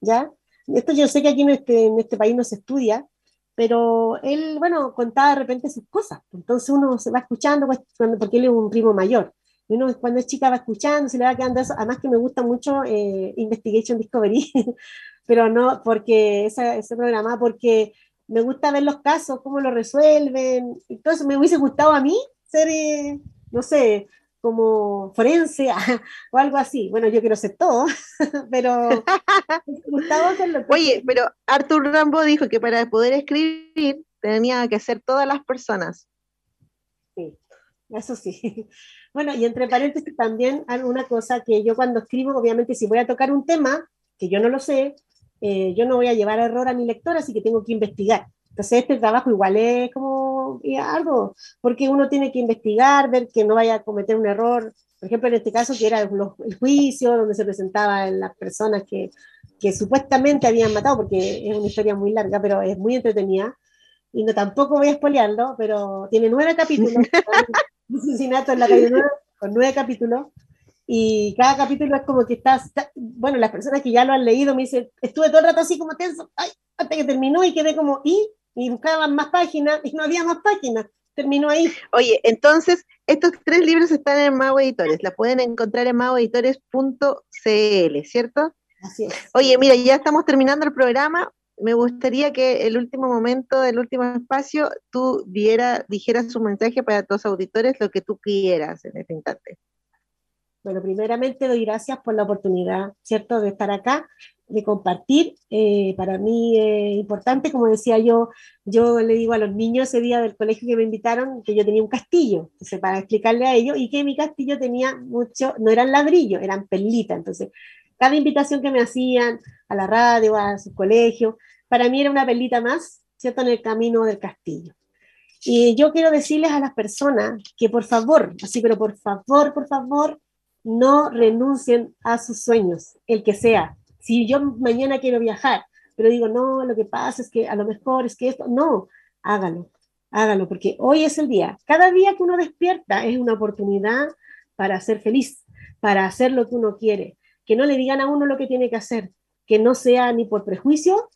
¿ya? Esto yo sé que aquí en este, en este país no se estudia, pero él, bueno, contaba de repente sus cosas. Entonces uno se va escuchando, pues, porque él es un primo mayor. Y uno cuando es chica va escuchando, se le va quedando eso. Además que me gusta mucho eh, Investigation Discovery, pero no porque ese programa, porque me gusta ver los casos, cómo lo resuelven. Entonces me hubiese gustado a mí ser, eh, no sé, como forense o algo así. Bueno, yo quiero ser todo, pero me gustaba hacerlo. Oye, pero Arthur Rambo dijo que para poder escribir tenía que ser todas las personas. Sí, eso sí. Bueno, y entre paréntesis también alguna cosa que yo cuando escribo, obviamente si voy a tocar un tema que yo no lo sé, eh, yo no voy a llevar error a mi lector, así que tengo que investigar. Entonces este trabajo igual es como algo, porque uno tiene que investigar, ver que no vaya a cometer un error. Por ejemplo, en este caso, que era el, juicio donde se presentaban las personas que, que supuestamente habían matado, porque es una historia muy larga, pero es muy entretenida. Y no tampoco voy a espolearlo, pero tiene nueve capítulos. asesinato en la calle con nueve capítulos y cada capítulo es como que estás, bueno, las personas que ya lo han leído me dicen, estuve todo el rato así como tenso, ay, hasta que terminó y quedé como, ¿y? Y buscaban más páginas y no había más páginas, terminó ahí. Oye, entonces, estos tres libros están en Mago Editores, la pueden encontrar en magoeditores.cl, ¿cierto? Así es. Oye, mira, ya estamos terminando el programa, me gustaría que el último momento del último espacio tú diera, dijeras un mensaje para tus auditores, lo que tú quieras en este instante. Bueno, primeramente doy gracias por la oportunidad, ¿cierto?, de estar acá, de compartir. Eh, para mí es importante, como decía yo, yo le digo a los niños ese día del colegio que me invitaron que yo tenía un castillo, entonces para explicarle a ellos, y que mi castillo tenía mucho, no eran ladrillos, eran perlitas. Entonces, cada invitación que me hacían a la radio, a su colegio, para mí era una perlita más, ¿cierto?, en el camino del castillo. Y yo quiero decirles a las personas que por favor, así, pero por favor, por favor, no renuncien a sus sueños, el que sea. Si yo mañana quiero viajar, pero digo, no, lo que pasa es que a lo mejor es que esto, no, hágalo, hágalo, porque hoy es el día. Cada día que uno despierta es una oportunidad para ser feliz, para hacer lo que uno quiere. Que no le digan a uno lo que tiene que hacer, que no sea ni por prejuicio,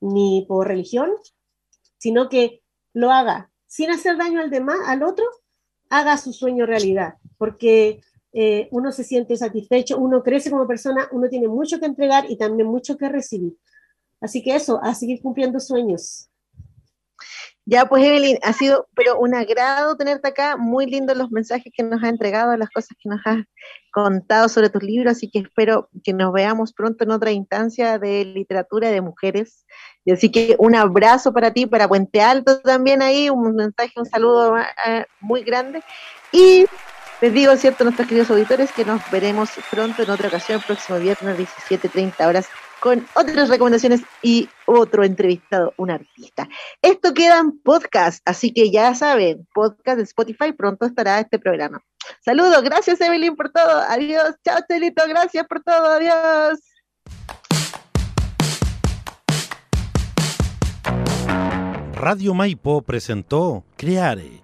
ni por religión, sino que lo haga sin hacer daño al demás, al otro, haga su sueño realidad, porque eh, uno se siente satisfecho, uno crece como persona, uno tiene mucho que entregar y también mucho que recibir. Así que eso, a seguir cumpliendo sueños. Ya, pues Evelyn, ha sido pero un agrado tenerte acá, muy lindos los mensajes que nos has entregado, las cosas que nos has contado sobre tus libros, así que espero que nos veamos pronto en otra instancia de literatura de mujeres. Y así que un abrazo para ti, para Puente Alto también ahí, un mensaje, un saludo eh, muy grande. Y les digo, cierto, nuestros queridos auditores, que nos veremos pronto en otra ocasión, el próximo viernes, 17.30 horas, con otras recomendaciones y otro entrevistado, un artista. Esto queda en podcast, así que ya saben, podcast de Spotify, pronto estará este programa. Saludos, gracias Evelyn por todo, adiós, chao Chelito, gracias por todo, adiós. Radio Maipo presentó Creare